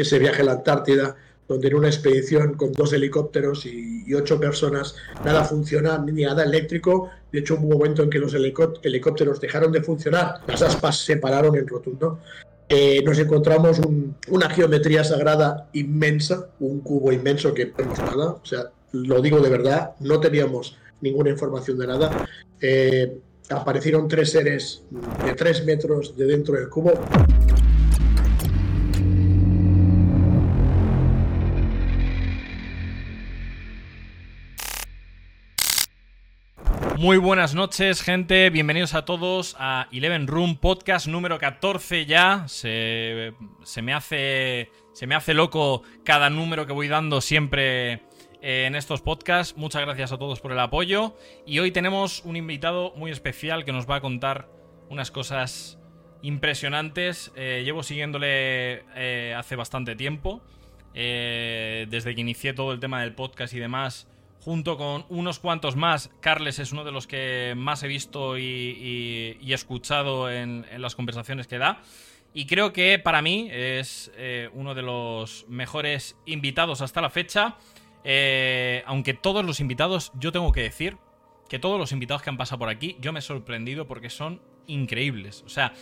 ese viaje a la Antártida, donde en una expedición con dos helicópteros y, ocho personas nada funciona, ni nada eléctrico. De hecho, hubo un momento en que los helicópteros dejaron de funcionar, las aspas se pararon en rotundo. Eh, nos encontramos una geometría sagrada inmensa, un cubo inmenso que no nada, o sea, lo digo de verdad, no teníamos ninguna información de nada. Eh, aparecieron tres seres de tres metros de dentro del cubo. Muy buenas noches, gente. Bienvenidos a todos a Eleven Room Podcast número 14 ya. Se, me hace se me hace loco cada número que voy dando siempre eh, en estos podcasts. Muchas gracias a todos por el apoyo. Y hoy tenemos un invitado muy especial que nos va a contar unas cosas impresionantes. Eh, llevo siguiéndole eh, hace bastante tiempo. desde que inicié todo el tema del podcast y demás junto con unos cuantos más. Carles es uno de los que más he visto y, escuchado en, las conversaciones que da. Y creo que para mí es eh, uno de los mejores invitados hasta la fecha. Eh, aunque todos los invitados, yo tengo que decir que todos los invitados que han pasado por aquí, yo me he sorprendido porque son increíbles. O sea,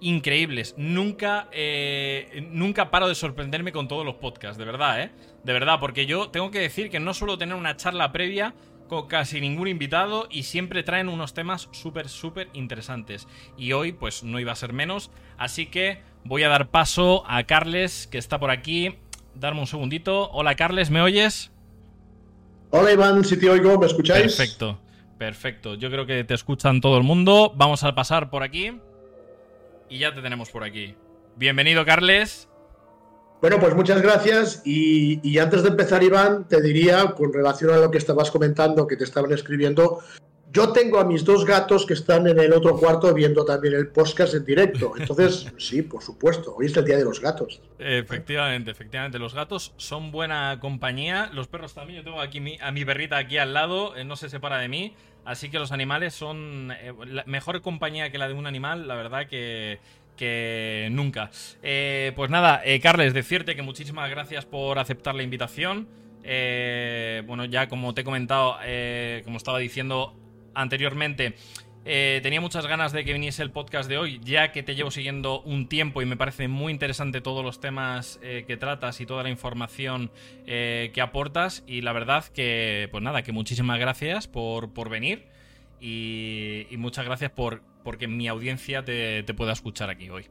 increíbles. Nunca, eh, nunca paro de sorprenderme con todos los podcasts, de verdad, ¿eh? De verdad, porque yo tengo que decir que no suelo tener una charla previa con casi ningún invitado y siempre traen unos temas súper, súper interesantes. Y hoy, pues no iba a ser menos, así que voy a dar paso a Carles, que está por aquí. Darme un segundito. Hola, Carles, ¿me oyes? Hola, Iván, si te oigo, ¿me escucháis? Perfecto, perfecto. Yo creo que te escuchan todo el mundo. Vamos a pasar por aquí y ya te tenemos por aquí. Bienvenido, Carles. Bueno, pues muchas gracias. Y, antes de empezar, Iván, te diría, con relación a lo que estabas comentando, que te estaban escribiendo, yo tengo a mis dos gatos que están en el otro cuarto viendo también el podcast en directo. Entonces, sí, por supuesto, hoy es el día de los gatos. Efectivamente, efectivamente. Los gatos son buena compañía. Los perros también. Yo tengo aquí a mi perrita aquí al lado, eh, no se separa de mí. Así que los animales son eh, la mejor compañía que la de un animal, la verdad que, que nunca. Eh, pues nada, eh, Carles, decirte que muchísimas gracias por aceptar la invitación. bueno, ya como te he comentado, como estaba diciendo anteriormente, eh, tenía muchas ganas de que viniese el podcast de hoy, ya que te llevo siguiendo un tiempo y me parece muy interesante todos los temas eh, que tratas y toda la información eh, que aportas. Y la verdad que, pues nada, que muchísimas gracias por, por venir y, muchas gracias por porque mi audiencia te pueda escuchar aquí hoy.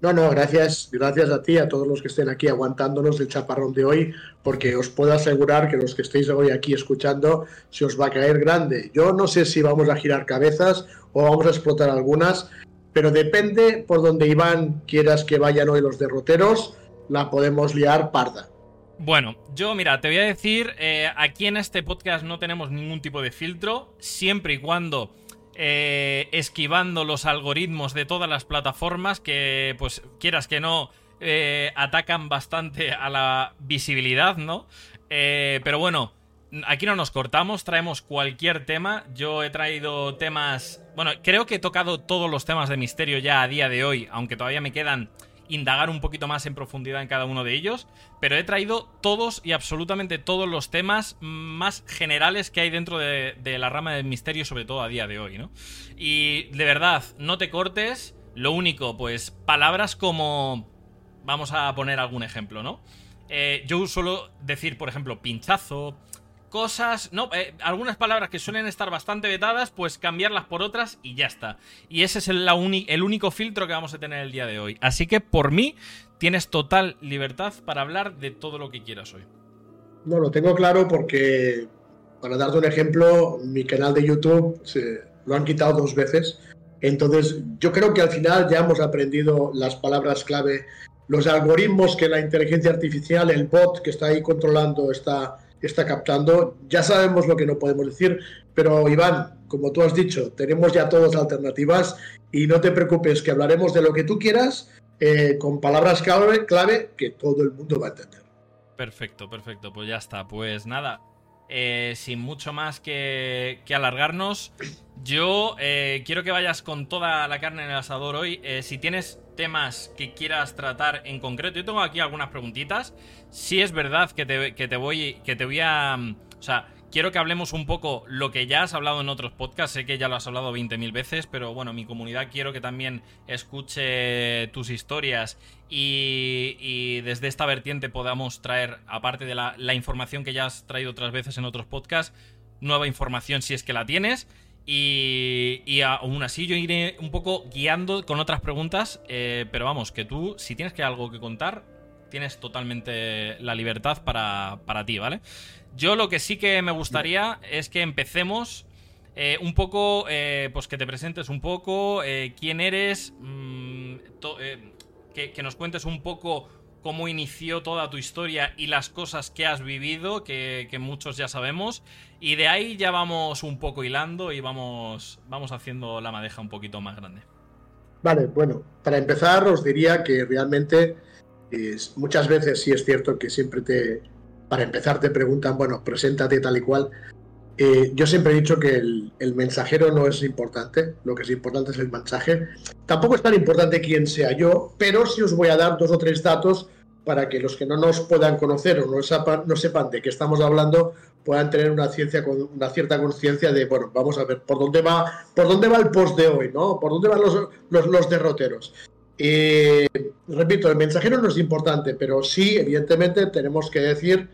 No, no, gracias, gracias a ti, a todos los que estén aquí aguantándonos el chaparrón de hoy, porque os puedo asegurar que los que estéis hoy aquí escuchando se os va a caer grande. Yo no sé si vamos a girar cabezas o vamos a explotar algunas, pero depende por donde Iván quieras que vayan hoy los derroteros, la podemos liar parda. Bueno, yo mira, te voy a decir, eh, aquí en este podcast no tenemos ningún tipo de filtro, siempre y cuando eh, esquivando los algoritmos de todas las plataformas que, pues, quieras que no, eh, atacan bastante a la visibilidad, ¿no? Eh, pero bueno, aquí no nos cortamos, traemos cualquier tema. Yo he traído temas... Bueno, creo que he tocado todos los temas de misterio ya a día de hoy, aunque todavía me quedan indagar un poquito más en profundidad en cada uno de ellos, pero he traído todos y absolutamente todos los temas más generales que hay dentro de, la rama del misterio, sobre todo a día de hoy, ¿no? Y de verdad, no te cortes, lo único, pues palabras como... Vamos a poner algún ejemplo, ¿no? Eh, yo suelo decir, por ejemplo, pinchazo, cosas, no, eh, algunas palabras que suelen estar bastante vetadas, pues cambiarlas por otras y ya está. Y ese es el, único filtro que vamos a tener el día de hoy. Así que por mí tienes total libertad para hablar de todo lo que quieras hoy. No, lo tengo claro porque, para darte un ejemplo, mi canal de YouTube lo han quitado dos veces. Entonces, yo creo que al final ya hemos aprendido las palabras clave, los algoritmos que la inteligencia artificial, el bot que está ahí controlando esta está captando. Ya sabemos lo que no podemos decir, pero Iván, como tú has dicho, tenemos ya todas alternativas y no te preocupes que hablaremos de lo que tú quieras eh, con palabras clave, clave que todo el mundo va a entender. Perfecto, perfecto, pues ya está. Pues nada, eh, sin mucho más que, alargarnos, yo eh, quiero que vayas con toda la carne en el asador hoy. Si tienes temas que quieras tratar en concreto, yo tengo aquí algunas preguntitas. Si es verdad que te, que te voy, que te voy a... O sea, quiero que hablemos un poco lo que ya has hablado en otros podcasts. Sé que ya lo has hablado 20.000 veces, pero bueno, mi comunidad quiero que también escuche tus historias y, desde esta vertiente podamos traer, aparte de la, información que ya has traído otras veces en otros podcasts, nueva información si es que la tienes. Y, aún así yo iré un poco guiando con otras preguntas, eh, pero vamos, que tú, si tienes que algo que contar, tienes totalmente la libertad para, para ti, ¿vale? Yo lo que sí que me gustaría es que empecemos eh, un poco, eh, pues que te presentes un poco, quién eres, mm, que, nos cuentes un poco cómo inició toda tu historia y las cosas que has vivido, que, muchos ya sabemos, y de ahí ya vamos un poco hilando y vamos, vamos haciendo la madeja un poquito más grande. Vale, bueno, para empezar os diría que realmente muchas veces sí es cierto que siempre te, para empezar te preguntan, bueno, preséntate tal y cual. Eh, yo siempre he dicho que el, mensajero no es importante, lo que es importante es el mensaje. Tampoco es tan importante quién sea yo, pero sí os voy a dar dos o tres datos para que los que no nos puedan conocer o no sepan, no sepan de qué estamos hablando puedan tener una, ciencia, una cierta conciencia de, bueno, vamos a ver por dónde va, por dónde va el post de hoy, ¿no? Por dónde van los, los, los derroteros. Eh, repito, el mensajero no es importante, pero sí, evidentemente, tenemos que decir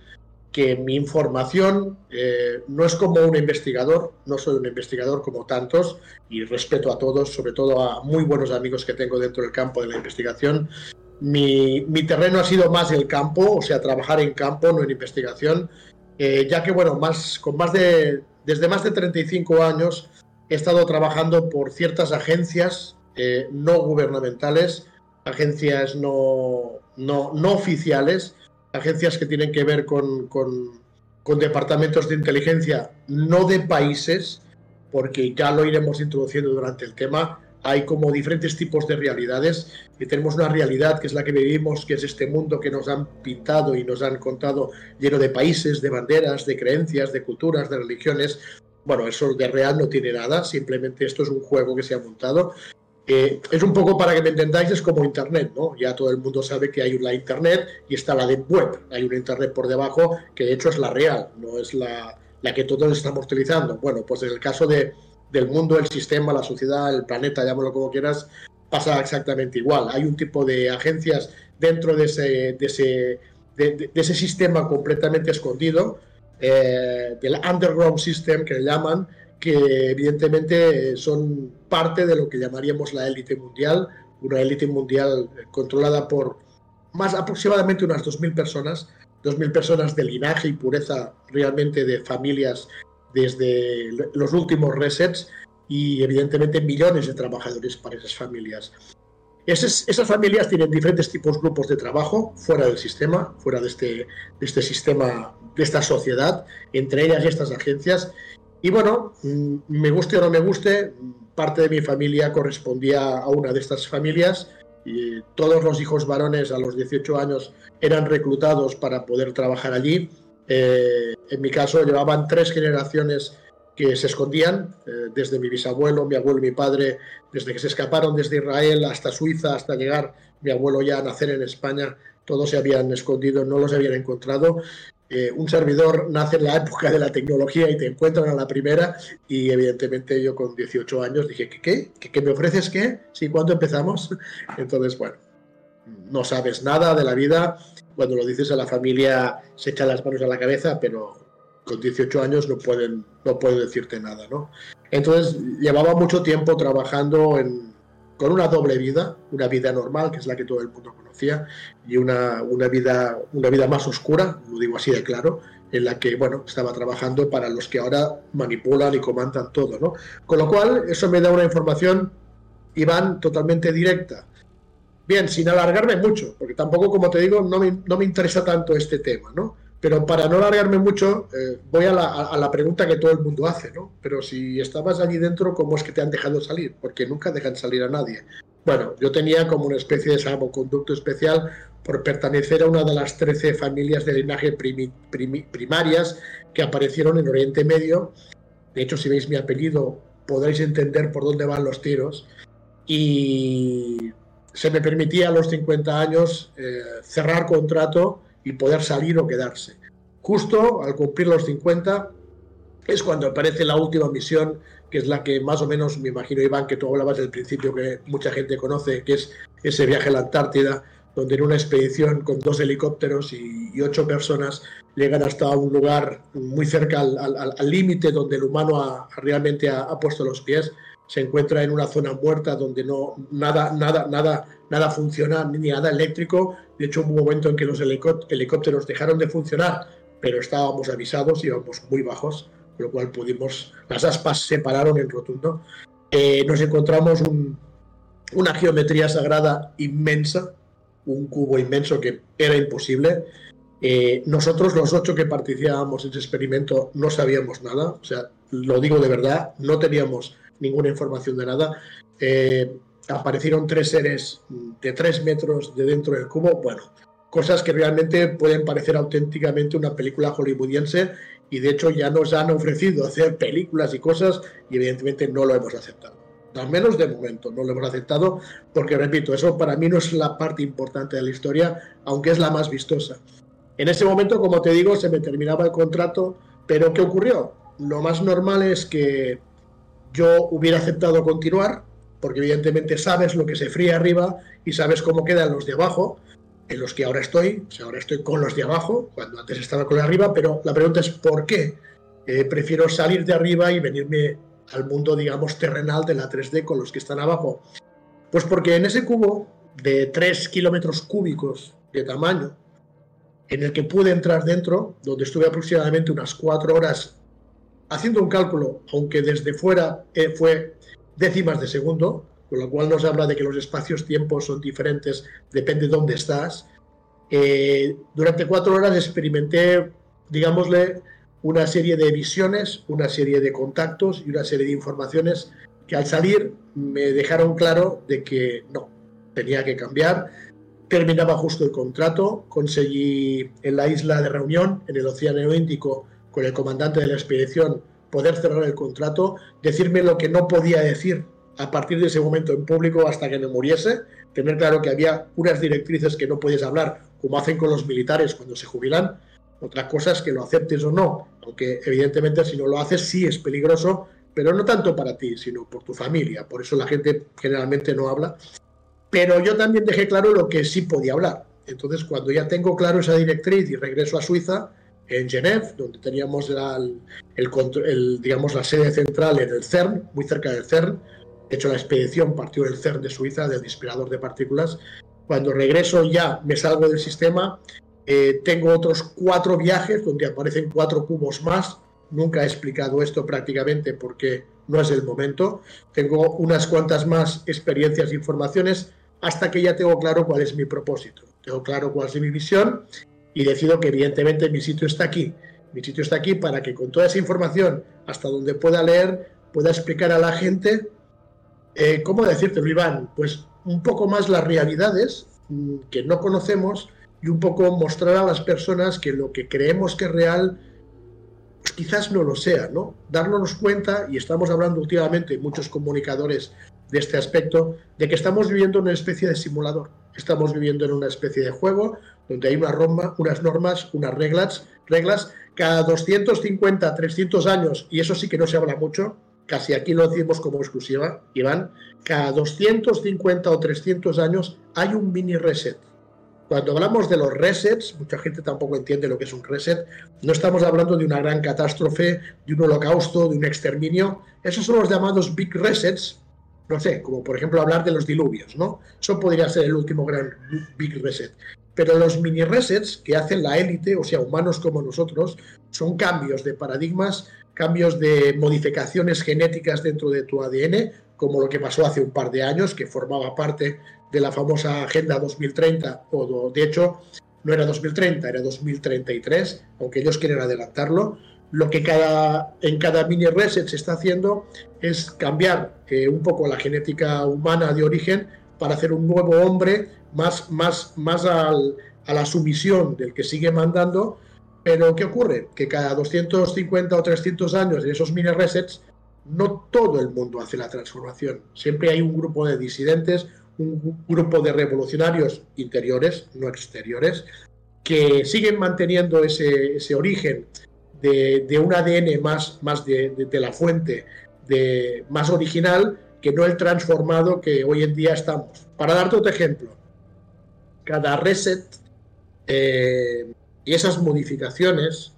que mi información eh, no es como un investigador, no soy un investigador como tantos, y respeto a todos, sobre todo a muy buenos amigos que tengo dentro del campo de la investigación. Mi, terreno ha sido más el campo, o sea, trabajar en campo, no en investigación, eh, ya que, bueno, más, con más de, desde más de 35 años he estado trabajando por ciertas agencias eh, no gubernamentales, agencias no, no, no, oficiales, agencias que tienen que ver con, con, departamentos de inteligencia no de países, porque ya lo iremos introduciendo durante el tema. Hay como diferentes tipos de realidades y tenemos una realidad que es la que vivimos, que es este mundo que nos han pintado y nos han contado lleno de países, de banderas, de creencias, de culturas, de religiones. Bueno, eso de real no tiene nada, simplemente esto es un juego que se ha montado es un poco para que me entendáis, es como Internet, ¿no? Ya todo el mundo sabe que hay la Internet y está la web. Hay una Internet por debajo que de hecho es la real, no es la, la que todos estamos utilizando. Bueno, pues en el caso de, del mundo, el sistema, la sociedad, el planeta, llámalo como quieras, pasa exactamente igual. Hay un tipo de agencias dentro de ese, de ese, de, ese sistema completamente escondido, eh, del underground system que le llaman, que evidentemente son parte de lo que llamaríamos la élite mundial, una élite mundial controlada por más aproximadamente unas 2.000 personas, 2.000 personas de linaje y pureza realmente de familias desde los últimos resets y evidentemente millones de trabajadores para esas familias. Esas, esas, familias tienen diferentes tipos grupos de trabajo fuera del sistema, fuera de este, de este sistema, de esta sociedad, entre ellas y estas agencias, y bueno, mm, me guste o no me guste, parte de mi familia correspondía a una de estas familias y todos los hijos varones a los 18 años eran reclutados para poder trabajar allí. Eh, en mi caso llevaban tres generaciones que se escondían, eh, desde mi bisabuelo, mi abuelo y mi padre, desde que se escaparon desde Israel hasta Suiza, hasta llegar mi abuelo ya a nacer en España, todos se habían escondido, no los habían encontrado. Un servidor nace en la época de la tecnología y te encuentran a la primera y evidentemente yo con 18 años dije, ¿qué? ¿Qué, ¿Qué, me ofreces qué? ¿Sí? ¿Cuándo empezamos? Entonces, bueno, no sabes nada de la vida. Cuando lo dices a la familia se echan las manos a la cabeza, pero con 18 años no pueden, no pueden decirte nada, ¿no? Entonces llevaba mucho tiempo trabajando en, con una doble vida, una vida normal, que es la que todo el mundo conocía, y una, una, vida, una vida más oscura, lo digo así de claro, en la que, bueno, estaba trabajando para los que ahora manipulan y comandan todo, ¿no? Con lo cual, eso me da una información, Iván, totalmente directa. Bien, sin alargarme mucho, porque tampoco, como te digo, no me, no me interesa tanto este tema, ¿no? Pero para no alargarme mucho, eh, voy a la, pregunta que todo el mundo hace, ¿no? Pero si estabas allí dentro, ¿cómo es que te han dejado salir? Porque nunca dejan salir a nadie. Bueno, yo tenía como una especie de salvoconducto especial por pertenecer a una de las 13 familias de linaje primarias que aparecieron en Oriente Medio. De hecho, si veis mi apellido, podréis entender por dónde van los tiros. Y se me permitía a los 50 años eh, cerrar contrato y poder salir o quedarse. Justo al cumplir los 50 es cuando aparece la última misión, que es la que más o menos me imagino, Iván, que tú hablabas del principio, que mucha gente conoce, que es ese viaje a la Antártida, donde en una expedición con dos helicópteros y, ocho personas llegan hasta un lugar muy cerca al límite donde el humano realmente ha, puesto los pies. Se encuentra en una zona muerta donde no nada, nada, nada, nada funciona, ni nada eléctrico. De hecho, hubo un momento en que los helicópteros dejaron de funcionar, pero estábamos avisados, íbamos muy bajos, con lo cual pudimos, las aspas se pararon en rotundo. Eh, nos encontramos una geometría sagrada inmensa, un cubo inmenso que era imposible. Eh, nosotros, los ocho que participábamos en ese experimento, no sabíamos nada, o sea, lo digo de verdad, no teníamos ninguna información de nada. Eh, aparecieron tres seres de tres metros de dentro del cubo, bueno, cosas que realmente pueden parecer auténticamente una película hollywoodiense y de hecho ya nos han ofrecido hacer películas y cosas y evidentemente no lo hemos aceptado al menos de momento no lo hemos aceptado, porque repito, eso para mí no es la parte importante de la historia, aunque es la más vistosa. En ese momento, como te digo, se me terminaba el contrato, pero ¿qué ocurrió? Lo más normal es que yo hubiera aceptado continuar, porque evidentemente sabes lo que se fríe arriba y sabes cómo quedan los de abajo, en los que ahora estoy, o sea, ahora estoy con los de abajo, cuando antes estaba con los de arriba, pero la pregunta es ¿por qué? Eh, prefiero salir de arriba y venirme al mundo, digamos, terrenal de la 3D con los que están abajo? Pues porque en ese cubo de 3 kilómetros cúbicos de tamaño, en el que pude entrar dentro, donde estuve aproximadamente unas 4 horas haciendo un cálculo, aunque desde fuera eh, fue décimas de segundo, con lo cual nos habla de que los espacios-tiempos son diferentes, depende de dónde estás. Eh, durante cuatro horas experimenté, digámosle, una serie de visiones, una serie de contactos y una serie de informaciones que al salir me dejaron claro de que no, tenía que cambiar. Terminaba justo el contrato, conseguí en la isla de reunión, en el Océano Índico, con el comandante de la expedición, poder cerrar el contrato, decirme lo que no podía decir a partir de ese momento en público hasta que me muriese, tener claro que había unas directrices que no puedes hablar, como hacen con los militares cuando se jubilan, otra cosa es que lo aceptes o no, aunque evidentemente si no lo haces sí es peligroso, pero no tanto para ti, sino por tu familia. Por eso la gente generalmente no habla. Pero yo también dejé claro lo que sí podía hablar. Entonces, cuando ya tengo claro esa directriz y regreso a Suiza, en Genève, donde teníamos el, el, digamos, la sede central en el CERN, muy cerca del CERN. De hecho, la expedición partió del CERN de Suiza, del disparador de partículas. Cuando regreso ya me salgo del sistema eh, tengo otros cuatro viajes donde aparecen cuatro cubos más. Nunca he explicado esto prácticamente porque no es el momento. Tengo unas cuantas más experiencias e informaciones hasta que ya tengo claro cuál es mi propósito. Tengo claro cuál es mi visión y decido que evidentemente mi sitio está aquí. Mi sitio está aquí para que con toda esa información, hasta donde pueda leer, pueda explicar a la gente, eh, ¿cómo decírtelo, Iván? Pues un poco más las realidades mm, que no conocemos y un poco mostrar a las personas que lo que creemos que es real, pues quizás no lo sea, ¿no? Darnos cuenta, y estamos hablando últimamente, muchos comunicadores de este aspecto, de que estamos viviendo en una especie de simulador. Estamos viviendo en una especie de juego donde hay una unas normas, unas reglas, reglas cada 250, 300 años, y eso sí que no se habla mucho, casi aquí lo decimos como exclusiva, Iván, cada 250 o 300 años hay un mini reset cuando hablamos de los resets, mucha gente tampoco entiende lo que es un reset. No estamos hablando de una gran catástrofe, de un holocausto, de un exterminio. Esos son los llamados big resets. No sé, como por ejemplo hablar de los diluvios, ¿no? Eso podría ser el último gran big reset. Pero los mini resets que hacen la élite, o sea, humanos como nosotros, son cambios de paradigmas, cambios de modificaciones genéticas dentro de tu ADN, como lo que pasó hace un par de años, que formaba parte de la famosa Agenda 2030, o de hecho no era 2030, era 2033, aunque ellos quieren adelantarlo. Lo que cada, en cada mini reset se está haciendo es cambiar eh, un poco la genética humana de origen para hacer un nuevo hombre más, más, más al, a la sumisión del que sigue mandando. Pero ¿qué ocurre? Que cada 250 o 300 años de esos mini resets, no todo el mundo hace la transformación. Siempre hay un grupo de disidentes, un grupo de revolucionarios interiores, no exteriores, que siguen manteniendo ese, ese origen de, de, un ADN más, más de, de, la fuente, de, más original, que no el transformado que hoy en día estamos. Para darte otro ejemplo, cada reset eh, y esas modificaciones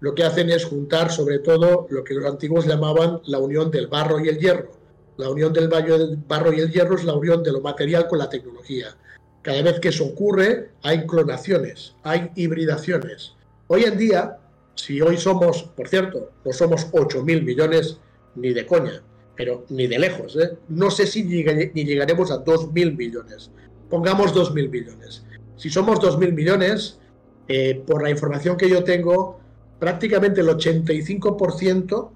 lo que hacen es juntar sobre todo lo que los antiguos llamaban la unión del barro y el hierro. La unión del barro y el hierro es la unión de lo material con la tecnología. Cada vez que eso ocurre, hay clonaciones, hay hibridaciones. Hoy en día, si hoy somos, por cierto, no somos 8.000 millones ni de coña, pero ni de lejos, ¿eh? no sé si ni llegaremos a 2.000 millones. Pongamos 2.000 millones. Si somos 2.000 millones, eh, por la información que yo tengo, prácticamente el 85%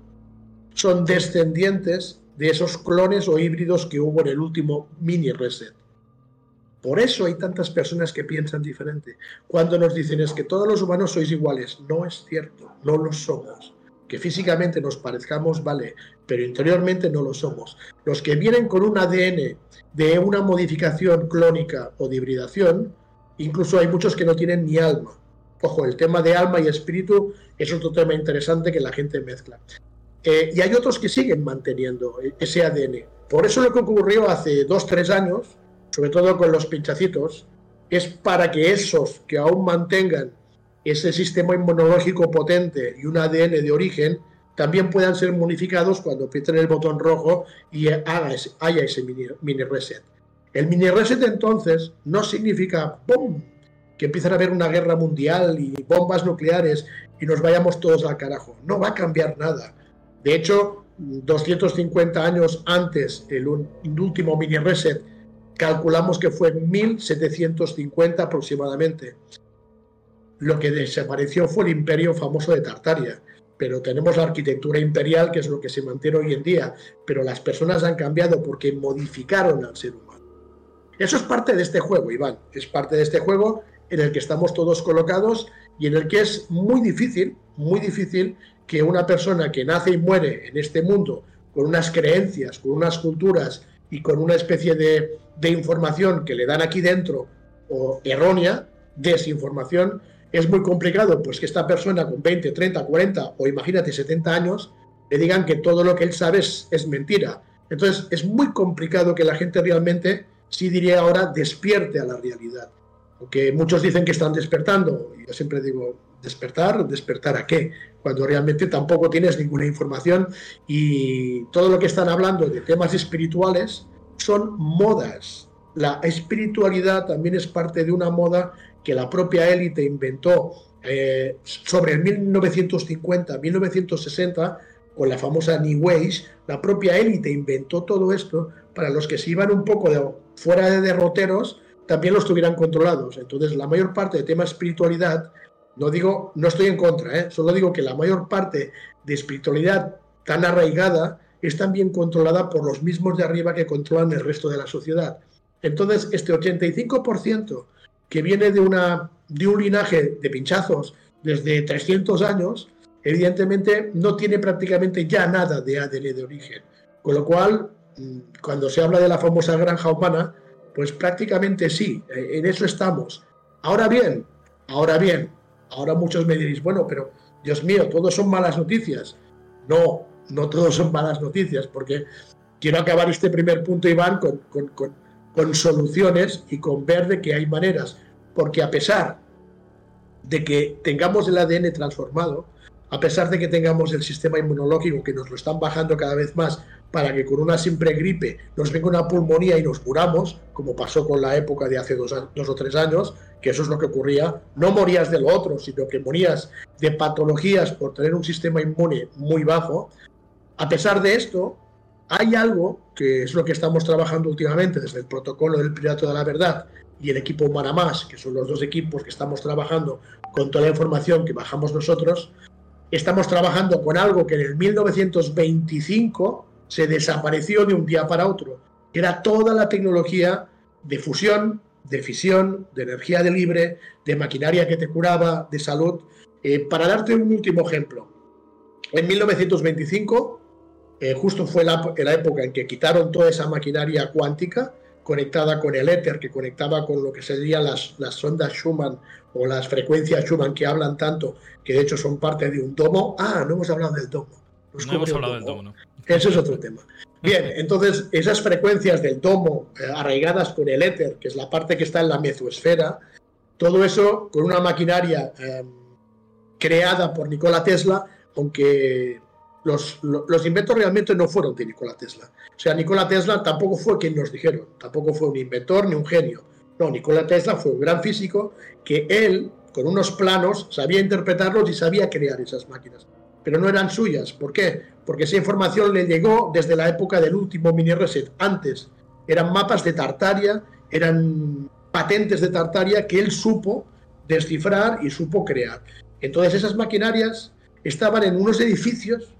son descendientes de esos clones o híbridos que hubo en el último mini reset. Por eso hay tantas personas que piensan diferente. Cuando nos dicen es que todos los humanos sois iguales, no es cierto, no lo somos. Que físicamente nos parezcamos, vale, pero interiormente no lo somos. Los que vienen con un ADN de una modificación clónica o de hibridación, incluso hay muchos que no tienen ni alma. Ojo, el tema de alma y espíritu es otro tema interesante que la gente mezcla. Eh, y hay otros que siguen manteniendo ese ADN. Por eso lo que ocurrió hace dos, tres años, sobre todo con los pinchacitos, es para que esos que aún mantengan ese sistema inmunológico potente y un ADN de origen, también puedan ser modificados cuando aprieten el botón rojo y haya ese mini, reset. El mini reset entonces no significa que empiezan a haber una guerra mundial y bombas nucleares y nos vayamos todos al carajo. No va a cambiar nada. De hecho, 250 años antes, el, último mini reset, calculamos que fue 1750 aproximadamente. Lo que desapareció fue el imperio famoso de Tartaria. Pero tenemos la arquitectura imperial, que es lo que se mantiene hoy en día. Pero las personas han cambiado porque modificaron al ser humano. Eso es parte de este juego, Iván. Es parte de este juego en el que estamos todos colocados y en el que es muy difícil, muy difícil que una persona que nace y muere en este mundo con unas creencias, con unas culturas y con una especie de, información que le dan aquí dentro o errónea, desinformación, es muy complicado pues que esta persona con 20, 30, 40 o imagínate 70 años le digan que todo lo que él sabe es, es mentira. Entonces es muy complicado que la gente realmente, sí diría ahora, despierte a la realidad. Aunque muchos dicen que están despertando, yo siempre digo, despertar, despertar a qué, cuando realmente tampoco tienes ninguna información y todo lo que están hablando de temas espirituales son modas. La espiritualidad también es parte de una moda que la propia élite inventó eh, sobre el 1950, 1960, con la famosa New Age, la propia élite inventó todo esto para los que se iban un poco fuera de derroteros, también los tuvieran controlados. Entonces, la mayor parte de tema espiritualidad no digo, no estoy en contra, ¿eh? solo digo que la mayor parte de espiritualidad tan arraigada es también controlada por los mismos de arriba que controlan el resto de la sociedad. Entonces, este 85% que viene de, una, de un linaje de pinchazos desde 300 años, evidentemente no tiene prácticamente ya nada de ADN de origen. Con lo cual, mm, cuando se habla de la famosa granja humana, pues prácticamente sí, eh, en eso estamos. Ahora bien, ahora bien, Ahora muchos me diréis, bueno, pero Dios mío, todos son malas noticias. No, no todos son malas noticias, porque quiero acabar este primer punto, Iván, con, soluciones y con ver de que hay maneras. Porque a pesar de que tengamos el ADN transformado, a pesar de que tengamos el sistema inmunológico que nos lo están bajando cada vez más para que con una simple gripe nos venga una pulmonía y nos muramos, como pasó con la época de hace dos, o tres años, que eso es lo que ocurría, no morías de lo otro, sino que morías de patologías por tener un sistema inmune muy bajo. A pesar de esto, hay algo que es lo que estamos trabajando últimamente desde el protocolo del Pirata de la Verdad y el equipo Más, que son los dos equipos que estamos trabajando con toda la información que bajamos nosotros, estamos trabajando con algo que en el 1925 se desapareció de un día para otro. Era toda la tecnología de fusión de fisión, de energía de libre, de maquinaria que te curaba, de salud. Eh, para darte un último ejemplo, en 1925, eh, justo fue la, la, época en que quitaron toda esa maquinaria cuántica conectada con el éter, que conectaba con lo que serían las, las ondas Schumann o las frecuencias Schumann que hablan tanto, que de hecho son parte de un domo. Ah, no hemos hablado del domo. no hemos hablado del domo, ¿no? Eso es otro tema. Bien, entonces esas frecuencias del domo eh, arraigadas con el éter, que es la parte que está en la mesoesfera, todo eso con una maquinaria eh, creada por Nikola Tesla, aunque los, los, inventos realmente no fueron de Nikola Tesla. O sea, Nikola Tesla tampoco fue quien nos dijeron, tampoco fue un inventor ni un genio. No, Nikola Tesla fue un gran físico que él, con unos planos, sabía interpretarlos y sabía crear esas máquinas. Pero no eran suyas. ¿Por qué? Porque esa información le llegó desde la época del último mini reset. Antes eran mapas de Tartaria, eran patentes de Tartaria que él supo descifrar y supo crear. Entonces esas maquinarias estaban en unos edificios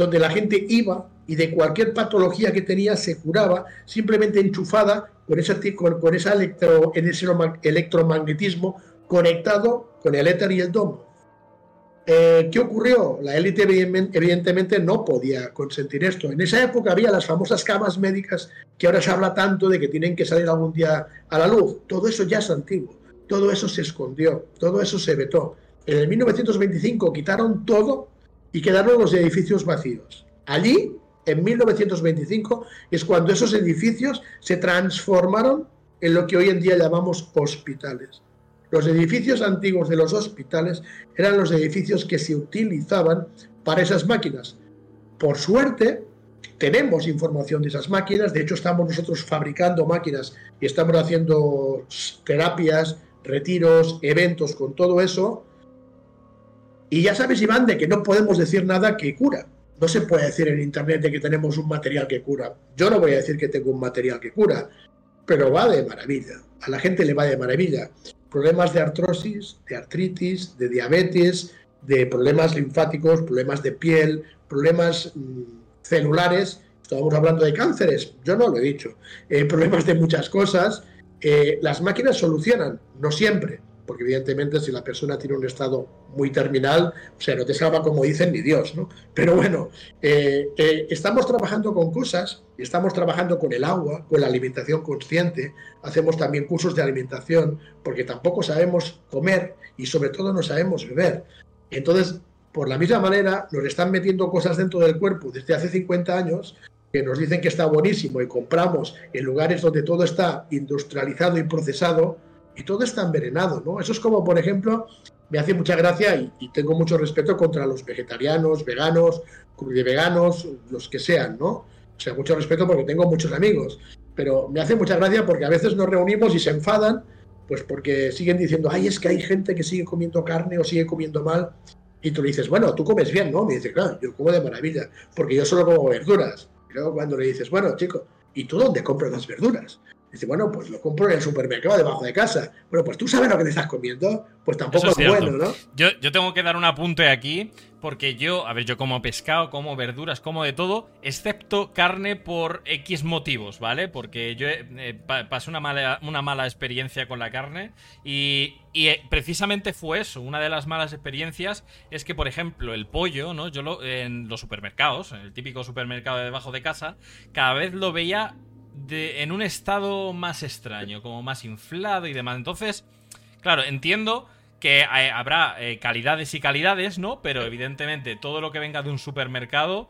donde la gente iba y de cualquier patología que tenía se curaba simplemente enchufada con, ese, con, esa electro, ese electromagnetismo conectado con el éter y el domo. Eh, ¿Qué ocurrió? La élite evidentemente no podía consentir esto. En esa época había las famosas camas médicas que ahora se habla tanto de que tienen que salir algún día a la luz. Todo eso ya es antiguo. Todo eso se escondió. Todo eso se vetó. En el 1925 quitaron todo y quedaron los edificios vacíos. Allí, en 1925, es cuando esos edificios se transformaron en lo que hoy en día llamamos hospitales. Los edificios antiguos de los hospitales eran los edificios que se utilizaban para esas máquinas. Por suerte, tenemos información de esas máquinas, de hecho estamos nosotros fabricando máquinas y estamos haciendo terapias, retiros, eventos con todo eso, y ya sabes, Iván, de que no podemos decir nada que cura. No se puede decir en Internet de que tenemos un material que cura. Yo no voy a decir que tengo un material que cura, pero va de maravilla. A la gente le va de maravilla. Problemas de artrosis, de artritis, de diabetes, de problemas linfáticos, problemas de piel, problemas mm, celulares. Estábamos hablando de cánceres, yo no lo he dicho. Eh, problemas de muchas cosas. Eh, las máquinas solucionan, no siempre, porque evidentemente si la persona tiene un estado muy terminal, o sea, no te salva como dicen ni Dios, ¿no? Pero bueno, eh, eh, estamos trabajando con cosas, estamos trabajando con el agua, con la alimentación consciente, hacemos también cursos de alimentación, porque tampoco sabemos comer y sobre todo no sabemos beber. Entonces, por la misma manera, nos están metiendo cosas dentro del cuerpo desde hace 50 años que nos dicen que está buenísimo y compramos en lugares donde todo está industrializado y procesado, y todo está envenenado, ¿no? Eso es como, por ejemplo, me hace mucha gracia y, tengo mucho respeto contra los vegetarianos, veganos, veganos, los que sean, ¿no? O sea, mucho respeto porque tengo muchos amigos, pero me hace mucha gracia porque a veces nos reunimos y se enfadan, pues porque siguen diciendo, ay, es que hay gente que sigue comiendo carne o sigue comiendo mal. Y tú le dices, bueno, tú comes bien, ¿no? Me dice, claro, yo como de maravilla, porque yo solo como verduras. Y luego cuando le dices, bueno, chico, ¿y tú dónde compras las verduras? Dice, bueno, pues lo compro en el supermercado debajo de casa. Bueno, pues tú sabes lo que te estás comiendo, pues tampoco es, bueno, ¿no? Yo, yo, tengo que dar un apunte aquí, porque yo, a ver, yo como pescado, como verduras, como de todo, excepto carne por X motivos, ¿vale? Porque yo eh, pasé una mala, una mala experiencia con la carne y, y eh, precisamente fue eso. Una de las malas experiencias es que, por ejemplo, el pollo, ¿no? Yo lo, en los supermercados, en el típico supermercado de debajo de casa, cada vez lo veía en un estado más extraño, como más inflado y demás. Entonces, claro, entiendo que eh, habrá eh, calidades y calidades, ¿no? Pero evidentemente todo lo que venga de un supermercado,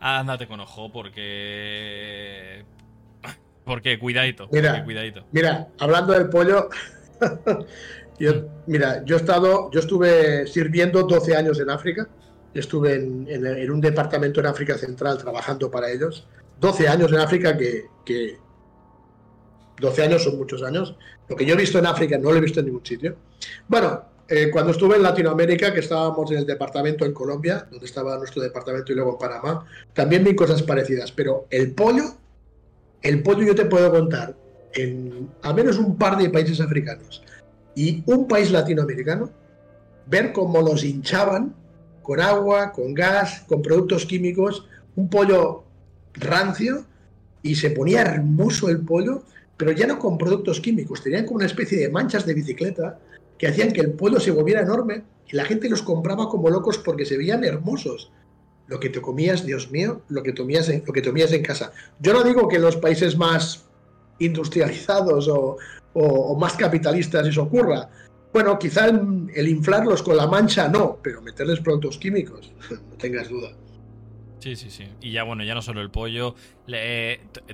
ándate con ojo, porque... Porque cuidadito. Mira, cuidadito. mira hablando del pollo, yo, mira, yo he estado, yo estuve sirviendo 12 años en África, estuve en un departamento en África Central trabajando para ellos. 12 años en África que, 12 años son muchos años. Lo que yo he visto en África no lo he visto en ningún sitio. Bueno, eh, cuando estuve en Latinoamérica, que estábamos en el departamento en Colombia, donde estaba nuestro departamento y luego en Panamá, también vi cosas parecidas. Pero el pollo, el pollo yo te puedo contar en al menos un par de países africanos y un país latinoamericano, ver cómo los hinchaban con agua, con gas, con productos químicos, un pollo rancio y se ponía hermoso el pollo, pero ya no con productos químicos, tenían como una especie de manchas de bicicleta que hacían que el pueblo se volviera enorme y la gente los compraba como locos porque se veían hermosos. Lo que te comías, Dios mío, lo que comías en, lo que comías en casa. Yo no digo que en los países más industrializados o, más capitalistas eso ocurra. Bueno, quizá el inflarlos con la mancha no, pero meterles productos químicos, no tengas duda. Sí, sí, sí. Y ya bueno, ya no solo el pollo,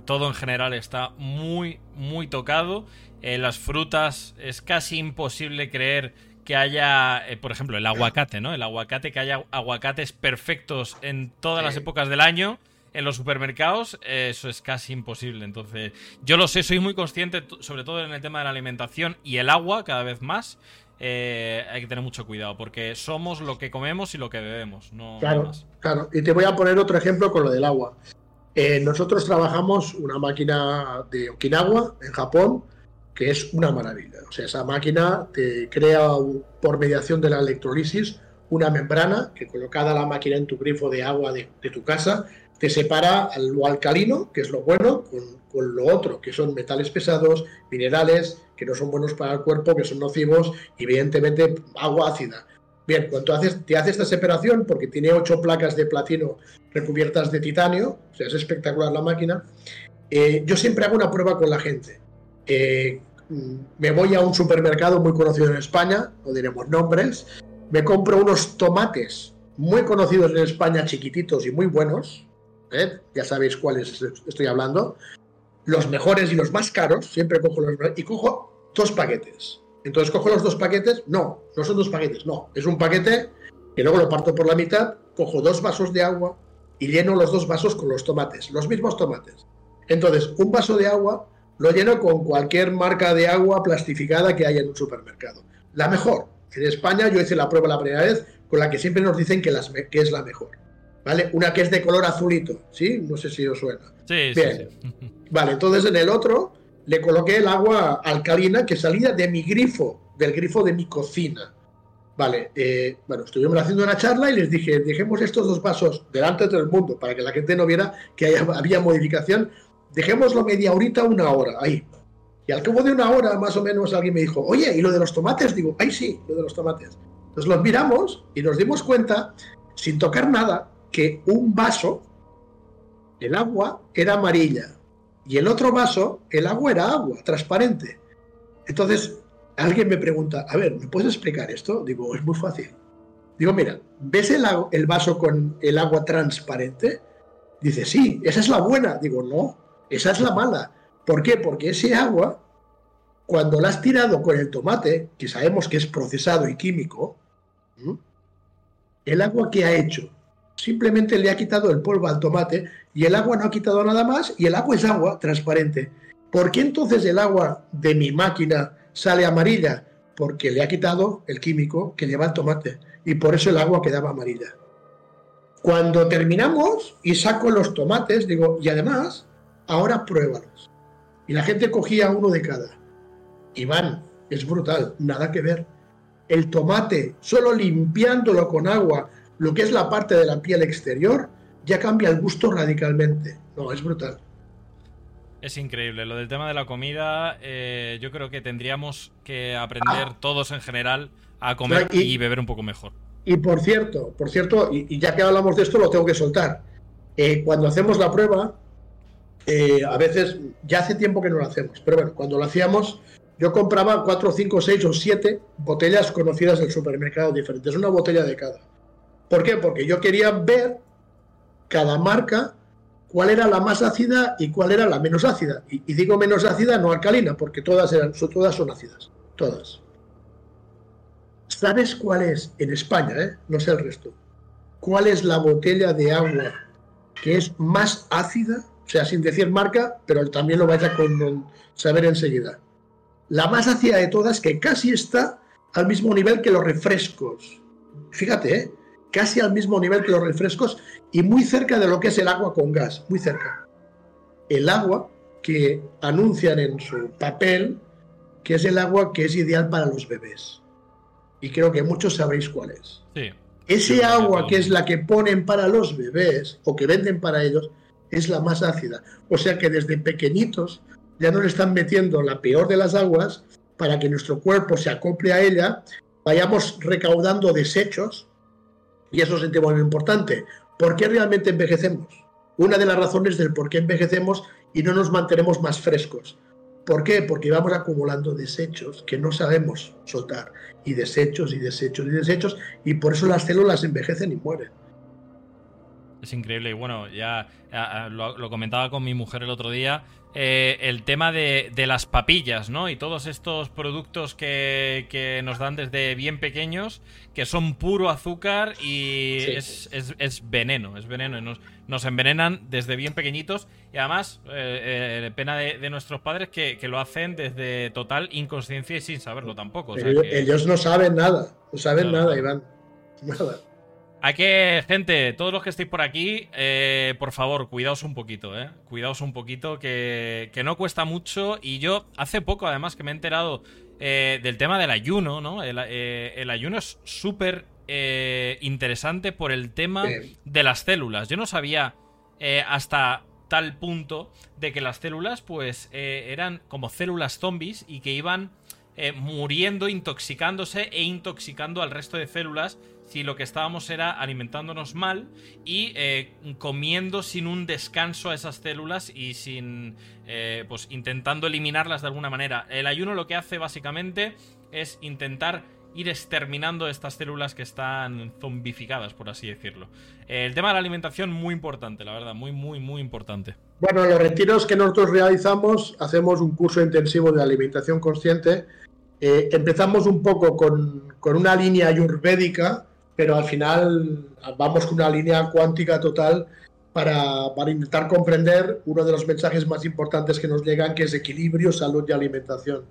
todo en general está muy, muy tocado. Eh, las frutas es casi imposible creer que haya, eh, por ejemplo, el aguacate, ¿no? El aguacate, que haya aguacates perfectos en todas las épocas del año. En los supermercados eso es casi imposible. Entonces, yo lo sé, soy muy consciente, sobre todo en el tema de la alimentación y el agua cada vez más. Eh, hay que tener mucho cuidado porque somos lo que comemos y lo que bebemos. No claro, claro. Y te voy a poner otro ejemplo con lo del agua. Eh, nosotros trabajamos una máquina de Okinawa en Japón que es una maravilla. O sea, esa máquina te crea por mediación de la electrolisis una membrana que colocada la máquina en tu grifo de agua de, tu casa te separa lo alcalino, que es lo bueno, con, con lo otro, que son metales pesados, minerales, que no son buenos para el cuerpo, que son nocivos, y evidentemente agua ácida. Bien, cuando haces, te hace esta separación, porque tiene ocho placas de platino recubiertas de titanio, o sea, es espectacular la máquina, eh, yo siempre hago una prueba con la gente. Eh, me voy a un supermercado muy conocido en España, no diremos nombres, me compro unos tomates muy conocidos en España, chiquititos y muy buenos, ¿eh? ya sabéis cuáles estoy hablando, los mejores y los más caros, siempre cojo los y cojo dos paquetes. Entonces cojo los dos paquetes, no, no son dos paquetes, no, es un paquete que luego lo parto por la mitad, cojo dos vasos de agua y lleno los dos vasos con los tomates, los mismos tomates. Entonces, un vaso de agua lo lleno con cualquier marca de agua plastificada que haya en un supermercado. La mejor. En España yo hice la prueba la primera vez con la que siempre nos dicen que, las, que es la mejor. ¿Vale? Una que es de color azulito, ¿sí? No sé si os suena. Sí, Bien. sí. Vale, entonces en el otro le coloqué el agua alcalina que salía de mi grifo, del grifo de mi cocina. Vale, eh, bueno, estuvimos haciendo una charla y les dije, dejemos estos dos vasos delante de todo el mundo para que la gente no viera que había modificación. Dejémoslo media horita, una hora, ahí. Y al cabo de una hora, más o menos, alguien me dijo, oye, ¿y lo de los tomates? Digo, ay, sí, lo de los tomates. Entonces los miramos y nos dimos cuenta, sin tocar nada, que un vaso, el agua, era amarilla y el otro vaso, el agua era agua, transparente. Entonces, alguien me pregunta, a ver, ¿me puedes explicar esto? Digo, es muy fácil. Digo, mira, ¿ves el, vaso con el agua transparente? Dice, sí, esa es la buena. Digo, no, esa es la mala. ¿Por qué? Porque ese agua, cuando la has tirado con el tomate, que sabemos que es procesado y químico, el agua que ha hecho simplemente le ha quitado el polvo al tomate y el agua no ha quitado nada más y el agua es agua transparente. ¿Por qué entonces el agua de mi máquina sale amarilla? Porque le ha quitado el químico que lleva el tomate y por eso el agua quedaba amarilla. Cuando terminamos y saco los tomates, digo, y además, ahora pruébalos. Y la gente cogía uno de cada. Iván, es brutal, nada que ver. El tomate, solo limpiándolo con agua, lo que es la parte de la piel exterior ya cambia el gusto radicalmente. No, es brutal. Es increíble. Lo del tema de la comida, eh, yo creo que tendríamos que aprender ah. todos en general a comer y, beber un poco mejor. Y por cierto, por cierto, y, ya que hablamos de esto, lo tengo que soltar. Eh, cuando hacemos la prueba, eh, a veces, ya hace tiempo que no lo hacemos, pero bueno, cuando lo hacíamos, yo compraba 4, 5, 6 o 7 botellas conocidas del supermercado diferentes, una botella de cada. ¿Por qué? Porque yo quería ver cada marca cuál era la más ácida y cuál era la menos ácida. Y, digo menos ácida, no alcalina, porque todas, eran, todas son ácidas. Todas. ¿Sabes cuál es en España, eh? no sé el resto? ¿Cuál es la botella de agua que es más ácida? O sea, sin decir marca, pero también lo vais a saber enseguida. La más ácida de todas, que casi está al mismo nivel que los refrescos. Fíjate, ¿eh? Casi al mismo nivel que los refrescos y muy cerca de lo que es el agua con gas, muy cerca. El agua que anuncian en su papel que es el agua que es ideal para los bebés. Y creo que muchos sabréis cuál es. Ese agua que es la que ponen para los bebés o que venden para ellos es la más ácida. O sea que desde pequeñitos ya nos están metiendo la peor de las aguas para que nuestro cuerpo se acople a ella, vayamos recaudando desechos, y eso es un tema muy importante. ¿Por qué realmente envejecemos? Una de las razones del por qué envejecemos y no nos mantenemos más frescos. ¿Por qué? Porque vamos acumulando desechos que no sabemos soltar. Y desechos y desechos y desechos. Y por eso las células envejecen y mueren. Es increíble. Y bueno, ya, lo, comentaba con mi mujer el otro día. Eh, el tema de, las papillas, ¿no? Y todos estos productos que, nos dan desde bien pequeños, que son puro azúcar y es, veneno, es veneno. Y nos, envenenan desde bien pequeñitos. Y además, eh, eh, pena de, nuestros padres que, lo hacen desde total inconsciencia y sin saberlo tampoco. ellos, no saben nada, no saben nada, Iván. Nada. Hay que, gente, todos los que estéis por aquí, eh, por favor, cuidaos un poquito, ¿eh? Cuidaos un poquito, que, no cuesta mucho. Y yo, hace poco, además, que me he enterado eh, del tema del ayuno, ¿no? El, eh, ayuno es súper interesante por el tema de las células. Yo no sabía hasta tal punto de que las células, pues, eran como células zombies y que iban muriendo, intoxicándose e intoxicando al resto de células si lo que estábamos era alimentándonos mal y eh, comiendo sin un descanso a esas células y sin, eh, pues intentando eliminarlas de alguna manera. El ayuno lo que hace básicamente es intentar ir exterminando estas células que están zombificadas, por así decirlo. El tema de la alimentación muy importante, la verdad, muy, muy, muy importante. Bueno, en los retiros que nosotros realizamos, hacemos un curso intensivo de alimentación consciente. Eh, empezamos un poco con, con una línea ayurvédica, pero al final vamos con una línea cuántica total para, para, intentar comprender uno de los mensajes más importantes que nos llegan, que es equilibrio, salud y alimentación.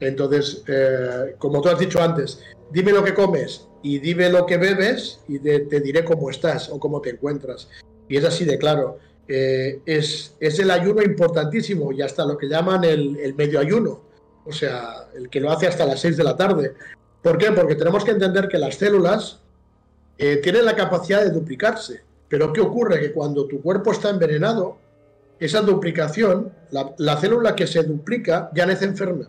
Entonces, eh, como tú has dicho antes, dime lo que comes y dime lo que bebes y te, diré cómo estás o cómo te encuentras. Y es así de claro. Eh, es, es, el ayuno importantísimo y hasta lo que llaman el, medio ayuno, o sea, el que lo hace hasta las 6 de la tarde. ¿Por qué? Porque tenemos que entender que las células eh, tiene la capacidad de duplicarse. Pero ¿qué ocurre? Que cuando tu cuerpo está envenenado, esa duplicación, la, célula que se duplica ya nace enferma.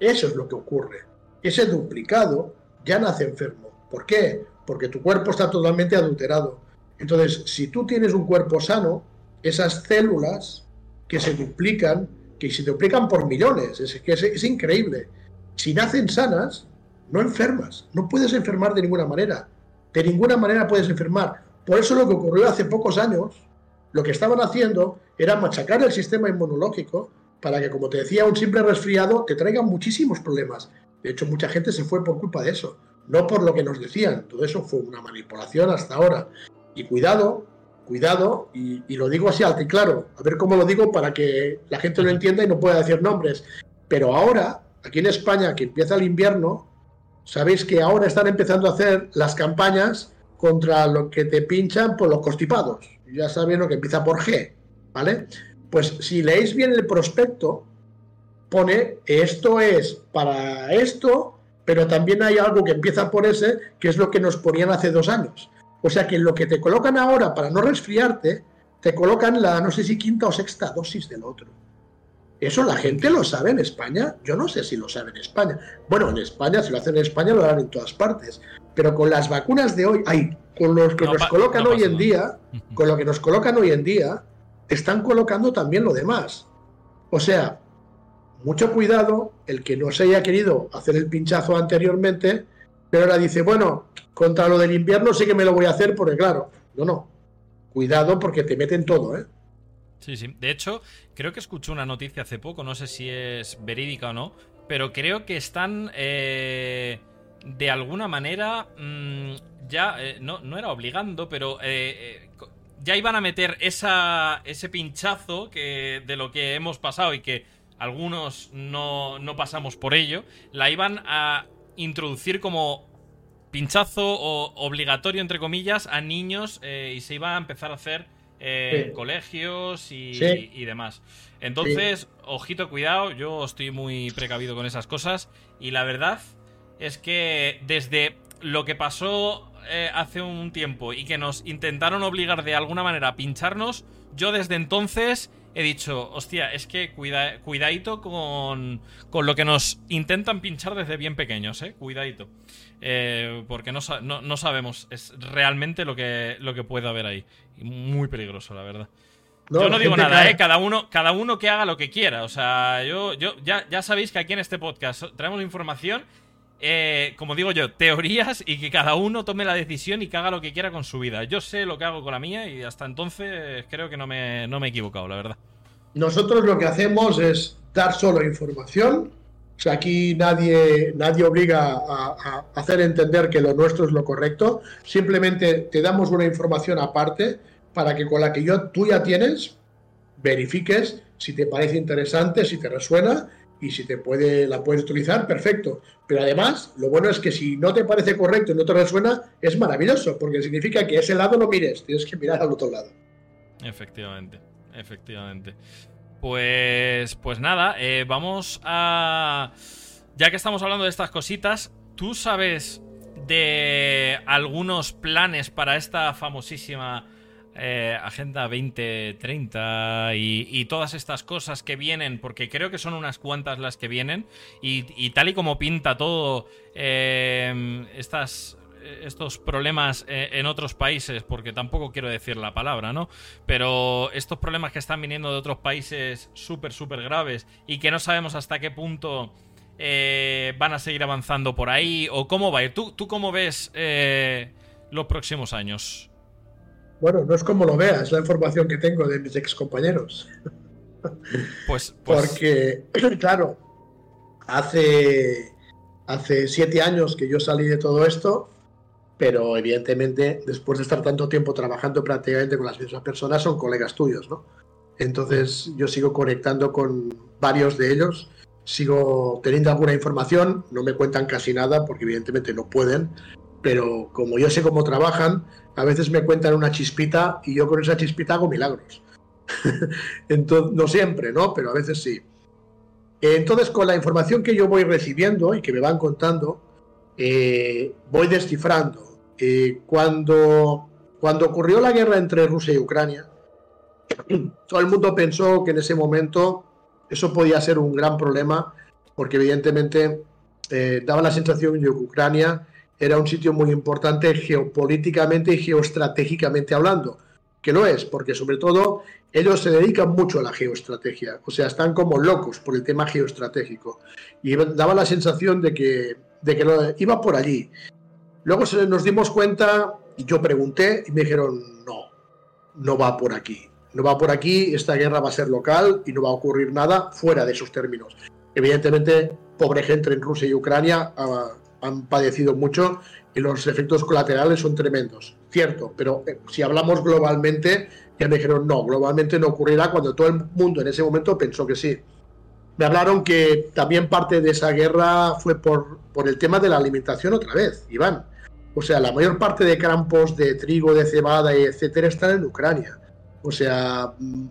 Eso es lo que ocurre. Ese duplicado ya nace enfermo. ¿Por qué? Porque tu cuerpo está totalmente adulterado. Entonces, si tú tienes un cuerpo sano, esas células que se duplican, que se duplican por millones, es, es, es increíble. Si nacen sanas, no enfermas, no puedes enfermar de ninguna manera de ninguna manera puedes enfermar. Por eso lo que ocurrió hace pocos años, lo que estaban haciendo era machacar el sistema inmunológico para que, como te decía, un simple resfriado te traiga muchísimos problemas. De hecho, mucha gente se fue por culpa de eso, no por lo que nos decían. Todo eso fue una manipulación hasta ahora. Y cuidado, cuidado, y, y, lo digo así alto y claro, a ver cómo lo digo para que la gente lo entienda y no pueda decir nombres. Pero ahora, aquí en España, que empieza el invierno, Sabéis que ahora están empezando a hacer las campañas contra lo que te pinchan por los constipados. Ya saben lo que empieza por G, ¿vale? Pues si leéis bien el prospecto, pone esto es para esto, pero también hay algo que empieza por ese, que es lo que nos ponían hace dos años. O sea que lo que te colocan ahora para no resfriarte, te colocan la no sé si quinta o sexta dosis del otro. ¿Eso la gente lo sabe en España? Yo no sé si lo sabe en España. Bueno, en España, si lo hacen en España, lo harán en todas partes. Pero con las vacunas de hoy, ay, con los que nos colocan hoy en día, con lo que nos colocan hoy en día, están colocando también lo demás. O sea, mucho cuidado, el que no se haya querido hacer el pinchazo anteriormente, pero ahora dice, bueno, contra lo del invierno sí que me lo voy a hacer porque claro, no, no. Cuidado porque te meten todo, ¿eh? Sí, sí. De hecho, creo que escuché una noticia hace poco, no sé si es verídica o no, pero creo que están eh, de alguna manera mm, ya, eh, no, no, era obligando, pero eh, ya iban a meter ese pinchazo que, de lo que hemos pasado y que algunos no, no pasamos por ello, la iban a introducir como pinchazo o obligatorio, entre comillas, a niños y se iba a empezar a hacer en colegios y, demás. Entonces, ojito, cuidado, yo estoy muy precavido con esas cosas y la verdad es que desde lo que pasó eh, hace un tiempo y que nos intentaron obligar de alguna manera a pincharnos, yo desde entonces he dicho, hostia, es que cuida, cuidadito con, con lo que nos intentan pinchar desde bien pequeños, ¿eh? Cuidadito. Eh, porque no, no, sabemos es realmente lo que, lo que puede haber ahí. Muy peligroso, la verdad. yo no digo nada, ¿eh? Cada uno, cada uno que haga lo que quiera. O sea, yo, yo ya, ya sabéis que aquí en este podcast traemos información eh, como digo yo, teorías y que cada uno tome la decisión y que haga lo que quiera con su vida. Yo sé lo que hago con la mía y hasta entonces creo que no me, no me he equivocado, la verdad. Nosotros lo que hacemos es dar solo información. O sea, aquí nadie, nadie obliga a, hacer entender que lo nuestro es lo correcto. Simplemente te damos una información aparte para que con la que yo, tú ya tienes, verifiques si te parece interesante, si te resuena y si te puede, la puedes utilizar, perfecto. Pero además, lo bueno es que si no te parece correcto y no te resuena, es maravilloso, porque significa que ese lado no mires, tienes que mirar al otro lado. Efectivamente, efectivamente. Pues, pues nada, eh, vamos a... Ya que estamos hablando de estas cositas, ¿tú sabes de algunos planes para esta famosísima eh, Agenda 2030 y, todas estas cosas que vienen, porque creo que son unas cuantas las que vienen, y, tal y como pinta todo eh, estas, estos problemas eh, en otros países, porque tampoco quiero decir la palabra, ¿no? Pero estos problemas que están viniendo de otros países súper, súper graves y que no sabemos hasta qué punto van a seguir avanzando por ahí o cómo va a ir. ¿Tú, tú cómo ves los próximos años? Bueno, no es como lo veas, es la información que tengo de mis ex compañeros. Pues, pues, Porque, claro, hace, hace siete años que yo salí de todo esto, pero evidentemente después de estar tanto tiempo trabajando prácticamente con las mismas personas, son colegas tuyos, ¿no? Entonces yo sigo conectando con varios de ellos, sigo teniendo alguna información, no me cuentan casi nada porque evidentemente no pueden, pero como yo sé cómo trabajan, a veces me cuentan una chispita y yo con esa chispita hago milagros. Entonces, no siempre, ¿no? Pero a veces sí. Entonces, con la información que yo voy recibiendo y que me van contando, eh, voy descifrando. Eh, cuando, cuando ocurrió la guerra entre Rusia y Ucrania, todo el mundo pensó que en ese momento eso podía ser un gran problema, porque evidentemente eh, daba la sensación de que Ucrania era un sitio muy importante geopolíticamente y geoestratégicamente hablando, que lo es, porque sobre todo ellos se dedican mucho a la geoestrategia, o sea, están como locos por el tema geoestratégico. Y daba la sensación de que, de que iba por allí. Luego se, nos dimos cuenta, y yo pregunté, y me dijeron, no, no va por aquí. No va por aquí, esta guerra va a ser local y no va a ocurrir nada fuera de esos términos. Evidentemente, pobre gente en Rusia y Ucrania, ah, han padecido mucho y los efectos colaterales son tremendos. Cierto, pero eh, si hablamos globalmente, ya me dijeron no, globalmente no ocurrirá cuando todo el mundo en ese momento pensó que sí. Me hablaron que también parte de esa guerra fue por, por el tema de la alimentación otra vez, Iván. O sea, la mayor parte de campos de trigo, de cebada, etcétera, están en Ucrania. O sea, mm,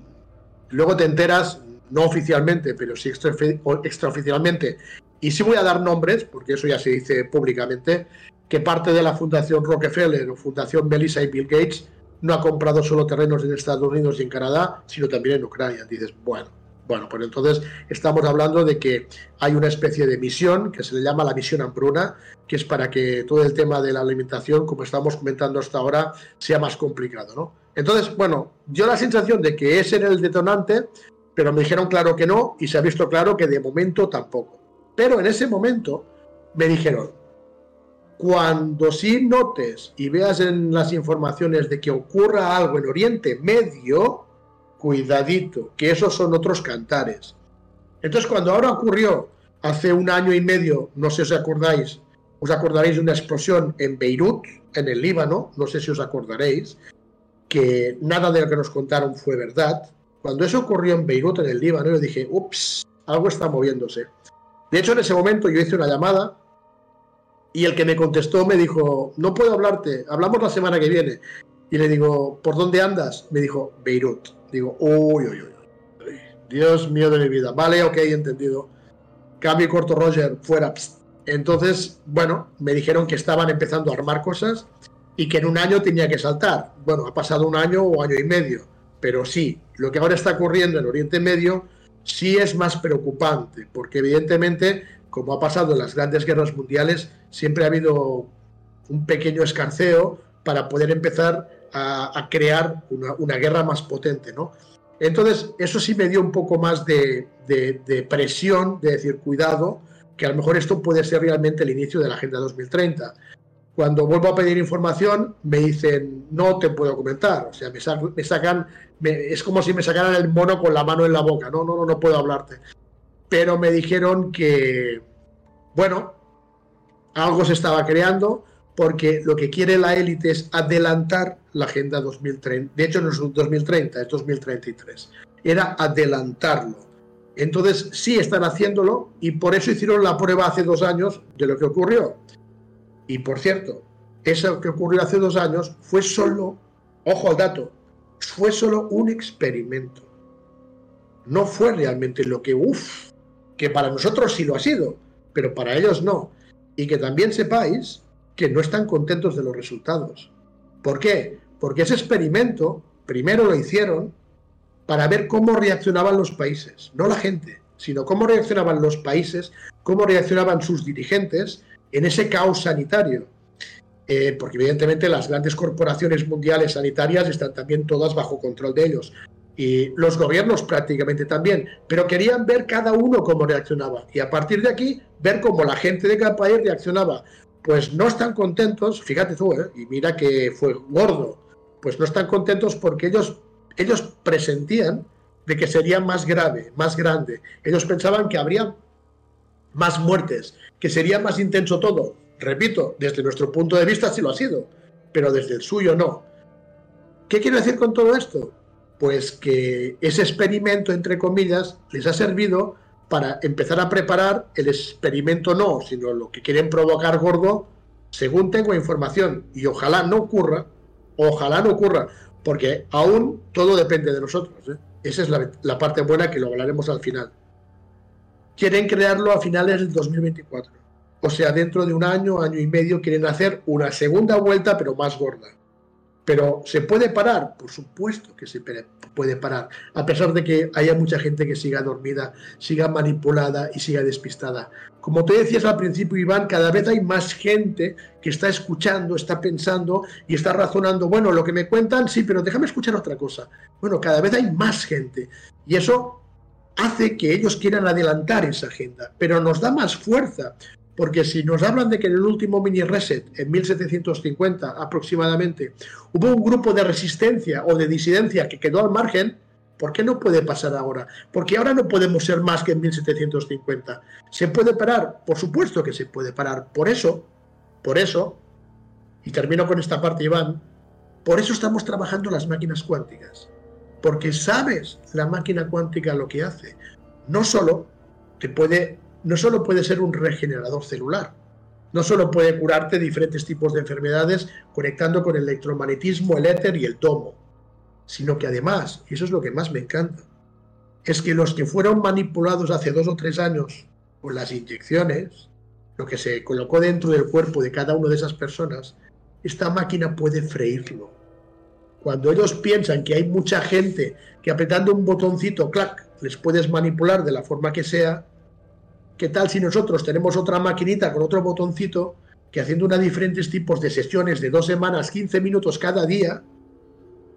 luego te enteras, no oficialmente, pero sí extraoficialmente, y sí voy a dar nombres, porque eso ya se dice públicamente, que parte de la Fundación Rockefeller o Fundación Melissa y Bill Gates no ha comprado solo terrenos en Estados Unidos y en Canadá, sino también en Ucrania. Dices, bueno, bueno, pues entonces estamos hablando de que hay una especie de misión que se le llama la misión hambruna, que es para que todo el tema de la alimentación, como estamos comentando hasta ahora, sea más complicado, ¿no? Entonces, bueno, yo la sensación de que ese era el detonante, pero me dijeron claro que no y se ha visto claro que de momento tampoco. Pero en ese momento me dijeron, cuando sí notes y veas en las informaciones de que ocurra algo en Oriente Medio, cuidadito, que esos son otros cantares. Entonces, cuando ahora ocurrió hace un año y medio, no sé si os acordáis, os acordaréis de una explosión en Beirut, en el Líbano, no sé si os acordaréis, que nada de lo que nos contaron fue verdad. Cuando eso ocurrió en Beirut, en el Líbano, yo dije, ups, algo está moviéndose. De hecho, en ese momento yo hice una llamada y el que me contestó me dijo, no puedo hablarte, hablamos la semana que viene. Y le digo, ¿por dónde andas? Me dijo, Beirut. Digo, uy, uy, uy. Dios mío de mi vida. Vale, ok, entendido. Cambio corto, Roger, fuera. Entonces, bueno, me dijeron que estaban empezando a armar cosas y que en un año tenía que saltar. Bueno, ha pasado un año o año y medio. pero sí, lo que ahora está ocurriendo en Oriente Medio sí es más preocupante, porque evidentemente, como ha pasado en las grandes guerras mundiales, siempre ha habido un pequeño escarceo para poder empezar a, crear una, guerra más potente, ¿no? Entonces, eso sí me dio un poco más de, de, presión, de decir, cuidado, que a lo mejor esto puede ser realmente el inicio de la Agenda 2030. Cuando vuelvo a pedir información, me dicen, no te puedo comentar. O sea, me, sacan, es como si me sacaran el mono con la mano en la boca. No, no, no, no puedo hablarte. Pero me dijeron que, bueno, algo se estaba creando, porque lo que quiere la élite es adelantar la Agenda 2030. De hecho, no es 2030, es 2033. Era adelantarlo. Entonces, sí están haciéndolo y por eso hicieron la prueba hace dos años de lo que ocurrió. Y por cierto, eso que ocurrió hace dos años fue solo, ojo al dato, fue solo un experimento. No fue realmente lo que, uff, que para nosotros sí lo ha sido, pero para ellos no. Y que también sepáis que no están contentos de los resultados. ¿Por qué? Porque ese experimento primero lo hicieron para ver cómo reaccionaban los países, no la gente, sino cómo reaccionaban los países, cómo reaccionaban sus dirigentes en ese caos sanitario. Eh, porque evidentemente las grandes corporaciones mundiales sanitarias están también todas bajo control de ellos. Y los gobiernos prácticamente también, pero querían ver cada uno cómo reaccionaba. Y a partir de aquí, ver cómo la gente de cada reaccionaba pues no están contentos, fíjate tú, ¿eh? y mira que fue gordo, pues no están contentos porque ellos, ellos presentían de que sería más grave, más grande. Ellos pensaban que habría más muertes, que sería más intenso todo. Repito, desde nuestro punto de vista sí lo ha sido, pero desde el suyo no. ¿Qué quiero decir con todo esto? Pues que ese experimento, entre comillas, les ha servido para empezar a preparar el experimento no, sino lo que quieren provocar gordo, según tengo información, y ojalá no ocurra, ojalá no ocurra, porque aún todo depende de nosotros. ¿eh? Esa es la, parte buena que lo hablaremos al final. Quieren crearlo a finales del 2024. O sea, dentro de un año, año y medio, quieren hacer una segunda vuelta, pero más gorda. Pero ¿se puede parar? Por supuesto que se puede parar, a pesar de que haya mucha gente que siga dormida, siga manipulada y siga despistada. Como te decías al principio, Iván, cada vez hay más gente que está escuchando, está pensando y está razonando, bueno, lo que me cuentan, sí, pero déjame escuchar otra cosa. Bueno, cada vez hay más gente y eso hace que ellos quieran adelantar esa agenda, pero nos da más fuerza, porque si nos hablan de que en el último mini reset, en 1750 aproximadamente, hubo un grupo de resistencia o de disidencia que quedó al margen, ¿por qué no puede pasar ahora? Porque ahora no podemos ser más que en 1750. ¿Se puede parar? Por supuesto que se puede parar. Por eso, por eso, y termino con esta parte, Iván, por eso estamos trabajando las máquinas cuánticas. Porque sabes la máquina cuántica lo que hace. No solo te puede no solo puede ser un regenerador celular, no solo puede curarte diferentes tipos de enfermedades conectando con el electromagnetismo, el éter y el tomo, sino que además, y eso es lo que más me encanta, es que los que fueron manipulados hace dos o tres años con las inyecciones, lo que se colocó dentro del cuerpo de cada una de esas personas, esta máquina puede freírlo. Cuando ellos piensan que hay mucha gente que apretando un botoncito, clac, les puedes manipular de la forma que sea, ¿Qué tal si nosotros tenemos otra maquinita con otro botoncito que haciendo diferentes tipos de sesiones de dos semanas, 15 minutos cada día,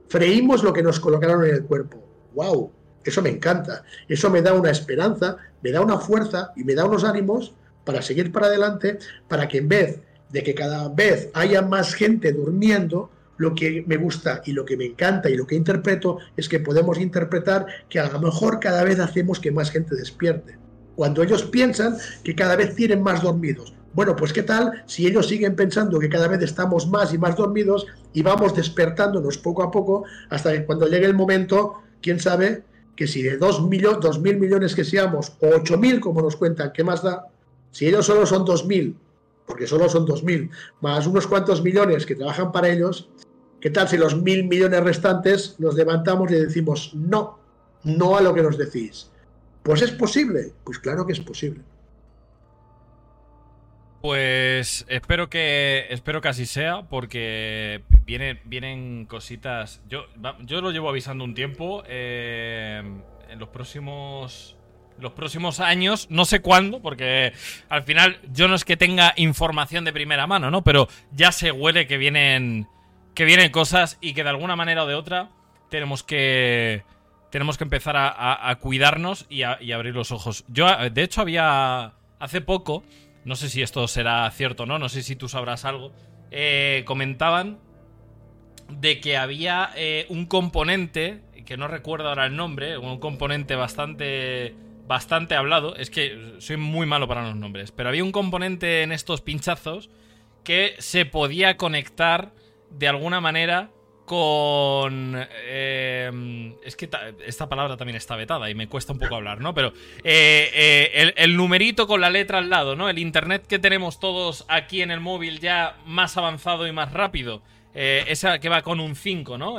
freímos lo que nos colocaron en el cuerpo? ¡Wow! Eso me encanta. Eso me da una esperanza, me da una fuerza y me da unos ánimos para seguir para adelante, para que en vez de que cada vez haya más gente durmiendo, lo que me gusta y lo que me encanta y lo que interpreto es que podemos interpretar que a lo mejor cada vez hacemos que más gente despierte cuando ellos piensan que cada vez tienen más dormidos. Bueno, pues qué tal si ellos siguen pensando que cada vez estamos más y más dormidos y vamos despertándonos poco a poco hasta que cuando llegue el momento, quién sabe que si de 2 mil millones que seamos o 8 mil como nos cuentan, ¿qué más da? Si ellos solo son 2 mil, porque solo son 2 mil, más unos cuantos millones que trabajan para ellos, ¿qué tal si los mil millones restantes nos levantamos y decimos no, no a lo que nos decís? Pues es posible, pues claro que es posible. Pues espero que espero que así sea, porque vienen, cositas. Yo, yo lo llevo avisando un tiempo. Eh, en los próximos. Los próximos años, no sé cuándo, porque al final yo no es que tenga información de primera mano, ¿no? Pero ya se huele que vienen. Que vienen cosas y que de alguna manera o de otra tenemos que. Tenemos que empezar a, cuidarnos y, y abrir los ojos. Yo, de hecho, había. Hace poco no sé si esto será cierto o no, no sé si tú sabrás algo, eh, comentaban de que había eh, un componente, que no recuerdo ahora el nombre, un componente bastante, bastante hablado, es que soy muy malo para los nombres, pero había un componente en estos pinchazos que se podía conectar de alguna manera con... Eh, es que esta palabra también está vetada y me cuesta un poco hablar, ¿no? Pero eh, eh, el, numerito con la letra al lado, ¿no? El Internet que tenemos todos aquí en el móvil ya más avanzado y más rápido. esa que va con un 5, ¿no?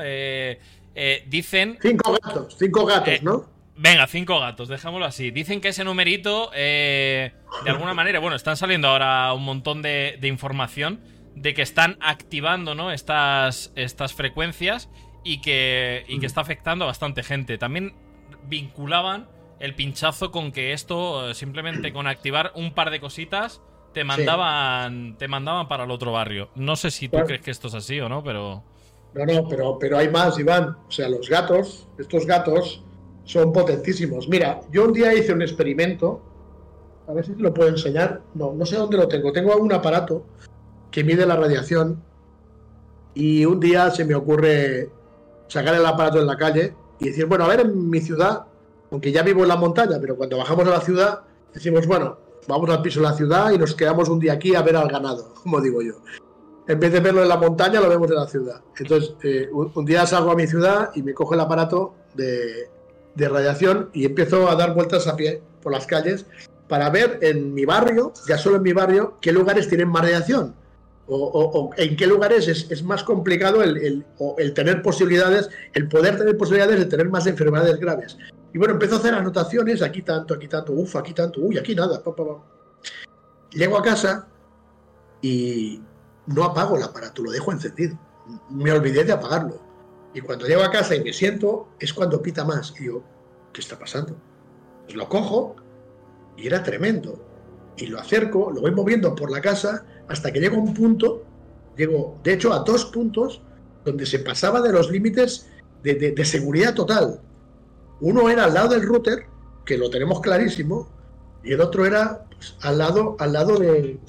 dicen... Cinco gatos, cinco gatos, ¿no? Venga, cinco gatos, dejémoslo así. Dicen que ese numerito, de alguna manera, bueno, están saliendo ahora un montón de, de información de que están activando ¿no? estas, estas frecuencias y que, y que está afectando a bastante gente. También vinculaban el pinchazo con que esto, eh, simplemente con activar un par de cositas, te mandaban, te mandaban para el otro barrio. No sé si tú crees que esto es así o no, pero... No, no, pero, pero hay más, Iván. O sea, los gatos, estos gatos, son potentísimos. Mira, yo un día hice un experimento, a ver si te lo puedo enseñar. No, no sé dónde lo tengo. Tengo un aparato que mide la radiación y un día se me ocurre sacar el aparato en la calle y decir, bueno, a ver, en mi ciudad, aunque ya vivo en la montaña, pero cuando bajamos a la ciudad, decimos, bueno, vamos al piso de la ciudad y nos quedamos un día aquí a ver al ganado, como digo yo. En vez de verlo en la montaña, lo vemos en la ciudad. Entonces, eh, un, día salgo a mi ciudad y me cojo el aparato de, de radiación y empiezo a dar vueltas a pie por las calles para ver en mi barrio, ya solo en mi barrio, qué lugares tienen más radiación o, en qué lugares es, más complicado el, tener posibilidades, el poder tener posibilidades de tener más enfermedades graves. Y bueno, empezó a hacer anotaciones, aquí tanto, aquí tanto, uff, aquí tanto, uy, aquí nada. Llego a casa y no apago el aparato, lo dejo encendido. Me olvidé de apagarlo. Y cuando llego a casa y me siento, es cuando pita más. Y yo, ¿qué está pasando? Pues lo cojo y era tremendo. Y lo acerco, lo voy moviendo por la casa hasta que llegó un punto, llegó de hecho a dos puntos donde se pasaba de los límites de, seguridad total. Uno era al lado del router, que lo tenemos clarísimo, y el otro era pues, al lado, al lado de.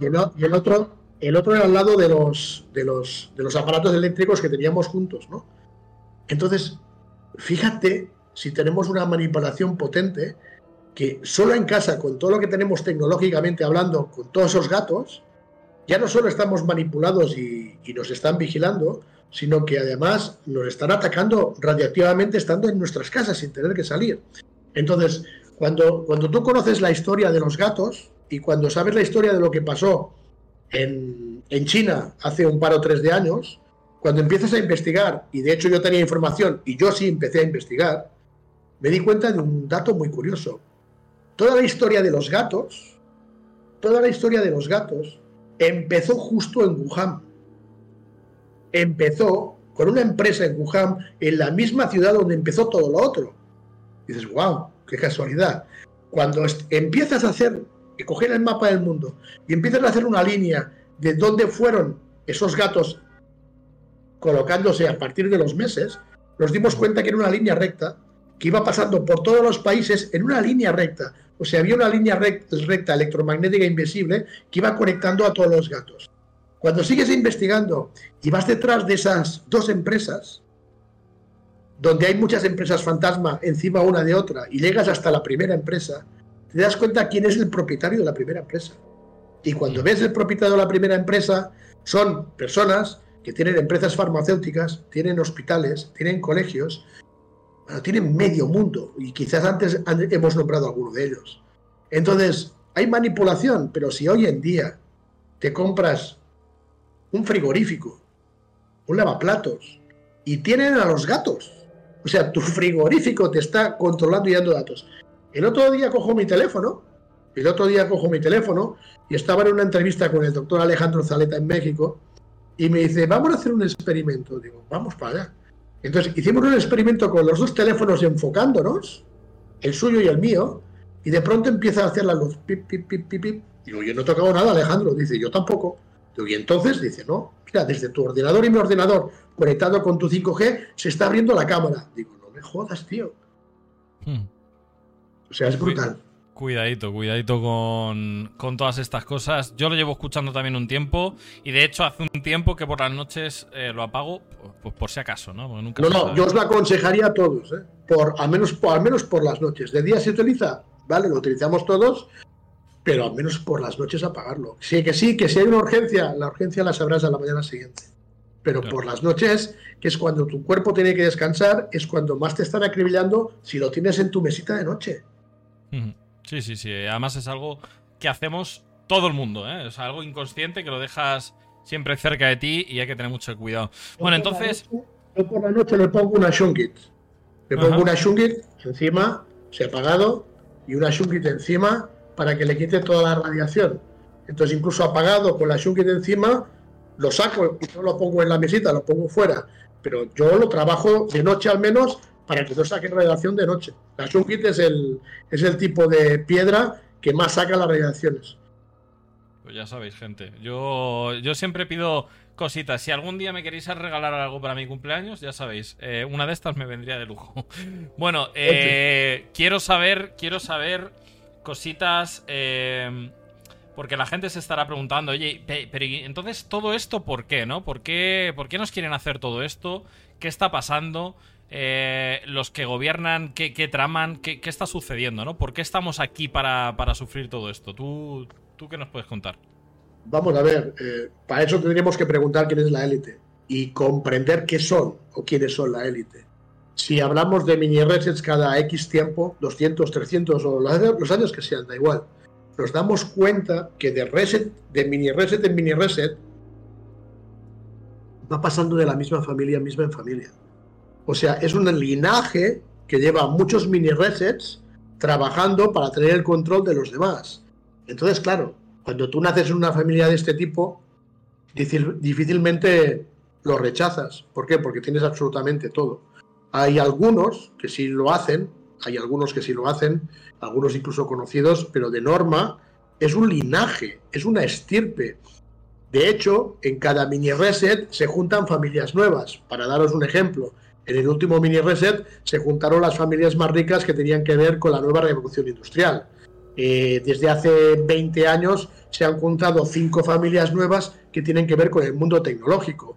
Y el, otro, el otro era al lado de los, de los, de los aparatos eléctricos que teníamos juntos, ¿no? Entonces, fíjate si tenemos una manipulación potente que solo en casa, con todo lo que tenemos tecnológicamente hablando, con todos esos gatos, ya no solo estamos manipulados y, nos están vigilando, sino que además nos están atacando radiactivamente estando en nuestras casas sin tener que salir. Entonces, cuando, cuando tú conoces la historia de los gatos y cuando sabes la historia de lo que pasó en, en China hace un par o tres de años, cuando empiezas a investigar, y de hecho yo tenía información y yo sí empecé a investigar, me di cuenta de un dato muy curioso. Toda la historia de los gatos, toda la historia de los gatos empezó justo en Wuhan. Empezó con una empresa en Wuhan, en la misma ciudad donde empezó todo lo otro. Y dices, wow, qué casualidad. Cuando empiezas a hacer, que coger el mapa del mundo y empiezas a hacer una línea de dónde fueron esos gatos colocándose a partir de los meses, nos dimos cuenta que era una línea recta que iba pasando por todos los países en una línea recta. O sea, había una línea recta, electromagnética invisible que iba conectando a todos los gatos. Cuando sigues investigando y vas detrás de esas dos empresas, donde hay muchas empresas fantasma encima una de otra, y llegas hasta la primera empresa, te das cuenta quién es el propietario de la primera empresa. Y cuando ves el propietario de la primera empresa, son personas que tienen empresas farmacéuticas, tienen hospitales, tienen colegios, tienen medio mundo y quizás antes hemos nombrado alguno de ellos. Entonces, hay manipulación, pero si hoy en día te compras un frigorífico, un lavaplatos y tienen a los gatos, o sea, tu frigorífico te está controlando y dando datos. El otro día cojo mi teléfono El otro día cojo mi teléfono y estaba en una entrevista con el doctor Alejandro Zaleta en México y me dice, vamos a hacer un experimento. Digo, vamos para allá. Entonces hicimos un experimento con los dos teléfonos enfocándonos, el suyo y el mío, y de pronto empieza a hacer la luz. Pip, pip, pip, pip, pip. Digo, yo no he tocado nada, Alejandro. Dice, yo tampoco. Digo, y entonces dice, no, mira, desde tu ordenador y mi ordenador conectado con tu 5G se está abriendo la cámara. Digo, no me jodas, tío. Hmm. O sea, es brutal. Cuidadito, cuidadito con, con, todas estas cosas. Yo lo llevo escuchando también un tiempo y de hecho hace un tiempo que por las noches eh, lo apago, pues por si acaso, ¿no? no, no, yo os lo aconsejaría a todos, ¿eh? Por, al, menos, por, al menos por las noches. De día se utiliza, ¿vale? Lo utilizamos todos, pero al menos por las noches apagarlo. Sí, que sí, que si hay una urgencia, la urgencia la sabrás a la mañana siguiente. Pero por las noches, que es cuando tu cuerpo tiene que descansar, es cuando más te están acribillando si lo tienes en tu mesita de noche. Sí, sí, sí. Además es algo que hacemos todo el mundo, ¿eh? Es algo inconsciente que lo dejas siempre cerca de ti y hay que tener mucho cuidado. Bueno, entonces... Yo por la noche le pongo una shungit. Le pongo una shungit encima, se ha apagado, y una shungit encima para que le quite toda la radiación. Entonces, incluso apagado con la shungit encima, lo saco y no lo pongo en la mesita, lo pongo fuera. Pero yo lo trabajo de noche al menos para que no saque radiación de noche. La Shungit es el, es el tipo de piedra que más saca las radiaciones. Pues ya sabéis, gente. Yo, yo siempre pido cositas. Si algún día me queréis regalar algo para mi cumpleaños, ya sabéis. Eh, una de estas me vendría de lujo. bueno, eh, quiero saber, quiero saber cositas. Eh, porque la gente se estará preguntando, oye, pero entonces todo esto, ¿por qué, no? ¿Por qué, ¿Por qué nos quieren hacer todo esto? ¿Qué está pasando? Eh, los que gobiernan, qué, traman, qué, está sucediendo, ¿no? ¿Por qué estamos aquí para, sufrir todo esto? ¿Tú, ¿Tú qué nos puedes contar? Vamos a ver, eh, para eso tendríamos que preguntar quién es la élite y comprender qué son o quiénes son la élite. Si hablamos de mini resets cada X tiempo, 200, 300 o los años que sean, da igual, nos damos cuenta que de reset, de mini reset en mini reset, va pasando de la misma familia misma en familia. O sea, es un linaje que lleva muchos mini resets trabajando para tener el control de los demás. Entonces, claro, cuando tú naces en una familia de este tipo, difícilmente lo rechazas. ¿Por qué? Porque tienes absolutamente todo. Hay algunos que sí lo hacen, hay algunos que sí lo hacen, algunos incluso conocidos, pero de norma es un linaje, es una estirpe. De hecho, en cada mini reset se juntan familias nuevas. Para daros un ejemplo, en el último mini reset se juntaron las familias más ricas que tenían que ver con la nueva revolución industrial. Eh, desde hace 20 años se han juntado cinco familias nuevas que tienen que ver con el mundo tecnológico.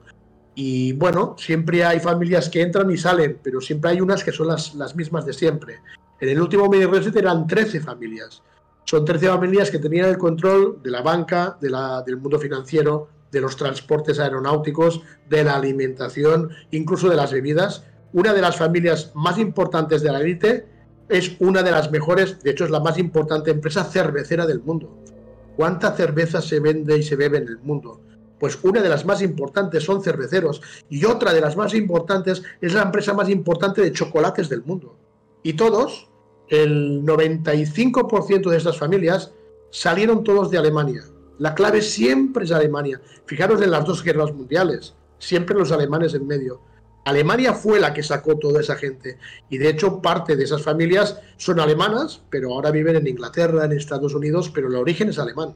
Y bueno, siempre hay familias que entran y salen, pero siempre hay unas que son las, las mismas de siempre. En el último mini reset eran 13 familias. Son 13 familias que tenían el control de la banca, del mundo financiero, de los transportes aeronáuticos, de la alimentación, incluso de las bebidas. Una de las familias más importantes de la élite es una de las mejores, de hecho es la más importante empresa cervecera del mundo. ¿Cuánta cerveza se vende y se bebe en el mundo? Pues una de las más importantes son cerveceros y otra de las más importantes es la empresa más importante de chocolates del mundo. Y todos, el 95% de estas familias salieron todos de Alemania. La clave siempre es Alemania. Fijaros en las dos guerras mundiales, siempre los alemanes en medio. Alemania fue la que sacó toda esa gente y de hecho parte de esas familias son alemanas, pero ahora viven en Inglaterra, en Estados Unidos, pero el origen es alemán.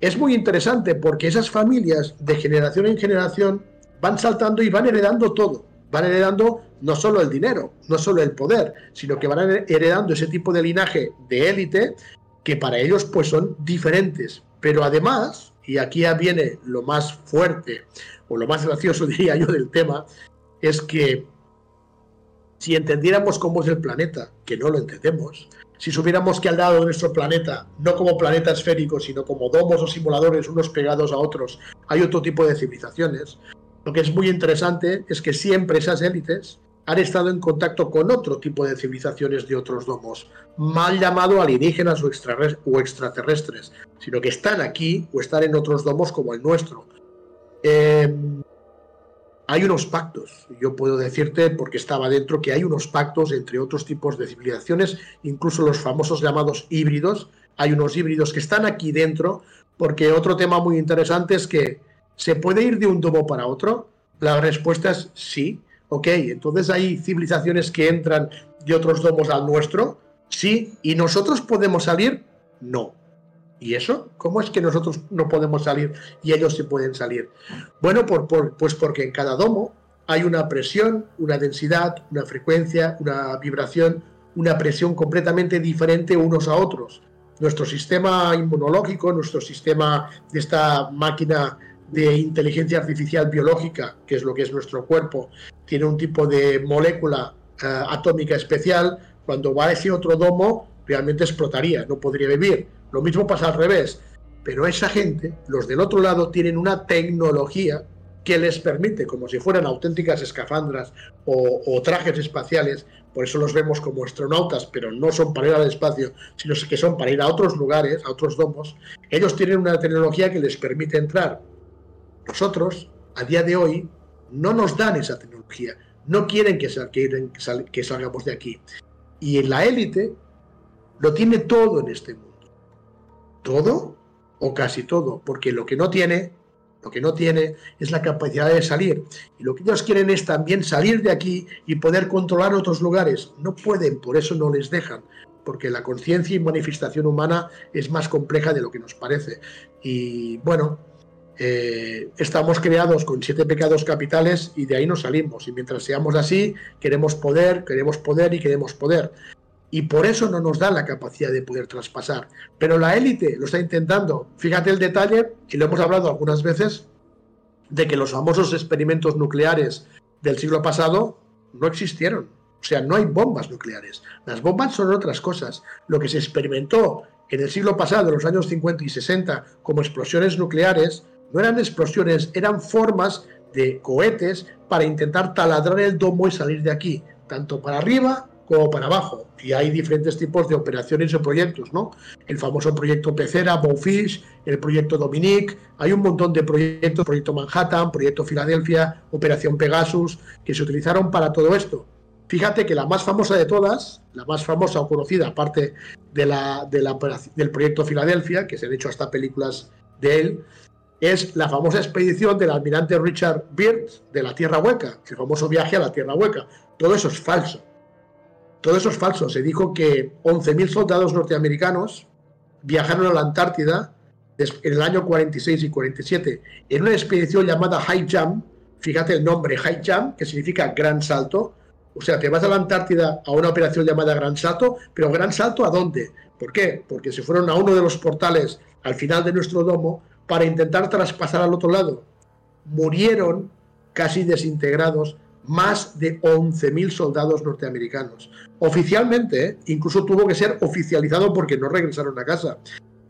Es muy interesante porque esas familias de generación en generación van saltando y van heredando todo. Van heredando no solo el dinero, no solo el poder, sino que van heredando ese tipo de linaje de élite que para ellos pues son diferentes, pero además, y aquí ya viene lo más fuerte o lo más gracioso, diría yo, del tema, es que si entendiéramos cómo es el planeta, que no lo entendemos, si supiéramos que al lado de nuestro planeta, no como planeta esférico, sino como domos o simuladores unos pegados a otros, hay otro tipo de civilizaciones, lo que es muy interesante es que siempre esas élites han estado en contacto con otro tipo de civilizaciones de otros domos, mal llamado alienígenas o, extraterrestres, sino que están aquí o están en otros domos como el nuestro. Em, hay unos pactos, yo puedo decirte, porque estaba dentro, que hay unos pactos entre otros tipos de civilizaciones, incluso los famosos llamados híbridos, hay unos híbridos que están aquí dentro, porque otro tema muy interesante es que ¿se puede ir de un domo para otro? La respuesta es sí. Ok, entonces hay civilizaciones que entran de otros domos al nuestro, sí, y nosotros podemos salir, no. ¿Y eso? ¿Cómo es que nosotros no podemos salir y ellos se pueden salir? Bueno, por, pues porque en cada domo hay una presión, una densidad, una frecuencia, una vibración, una presión completamente diferente unos a otros. Nuestro sistema inmunológico, nuestro sistema de esta máquina de inteligencia artificial biológica, que es lo que es nuestro cuerpo, tiene un tipo de molécula eh, atómica especial. Cuando va a ese otro domo, realmente explotaría, no podría vivir lo mismo pasa al revés. Pero esa gente, los del otro lado, tienen una tecnología que les permite, como si fueran auténticas escafandras o, trajes espaciales, por eso los vemos como astronautas, pero no son para ir al espacio, sino que son para ir a otros lugares, a otros domos, ellos tienen una tecnología que les permite entrar. Nosotros, a día de hoy, no nos dan esa tecnología, no quieren que, salgamos de aquí. Y en la élite lo tiene todo en este mundo todo o casi todo, porque lo que no tiene, lo que no tiene es la capacidad de salir. Y lo que ellos quieren es también salir de aquí y poder controlar otros lugares. No pueden, por eso no les dejan, porque la conciencia y manifestación humana es más compleja de lo que nos parece. Y bueno, eh, estamos creados con siete pecados capitales y de ahí nos salimos. Y mientras seamos así, queremos poder, queremos poder y queremos poder y por eso no nos da la capacidad de poder traspasar. Pero la élite lo está intentando. Fíjate el detalle, y lo hemos hablado algunas veces, de que los famosos experimentos nucleares del siglo pasado no existieron. O sea, no hay bombas nucleares. Las bombas son otras cosas. Lo que se experimentó en el siglo pasado, en los años 50 y 60, como explosiones nucleares, no eran explosiones, eran formas de cohetes para intentar taladrar el domo y salir de aquí, tanto para arriba como para abajo. Y hay diferentes tipos de operaciones o proyectos, ¿no? El famoso proyecto Pecera, Bowfish, el proyecto Dominique, hay un montón de proyectos, proyecto Manhattan, proyecto Filadelfia, Operación Pegasus, que se utilizaron para todo esto. Fíjate que la más famosa de todas, la más famosa o conocida, aparte de la, de la, del proyecto Filadelfia, que se han hecho hasta películas de él, es la famosa expedición del almirante Richard Byrd de la Tierra Hueca, el famoso viaje a la Tierra Hueca. Todo eso es falso. Todo eso es falso. Se dijo que 11.000 soldados norteamericanos viajaron a la Antártida en el año 46 y 47 en una expedición llamada High Jump. Fíjate el nombre, High Jump, que significa gran salto. O sea, te vas a la Antártida a una operación llamada Gran Salto, pero Gran Salto ¿a dónde? ¿Por qué? Porque se fueron a uno de los portales al final de nuestro domo para intentar traspasar al otro lado. Murieron casi desintegrados más de 11.000 soldados norteamericanos. Oficialmente, incluso tuvo que ser oficializado porque no regresaron a casa.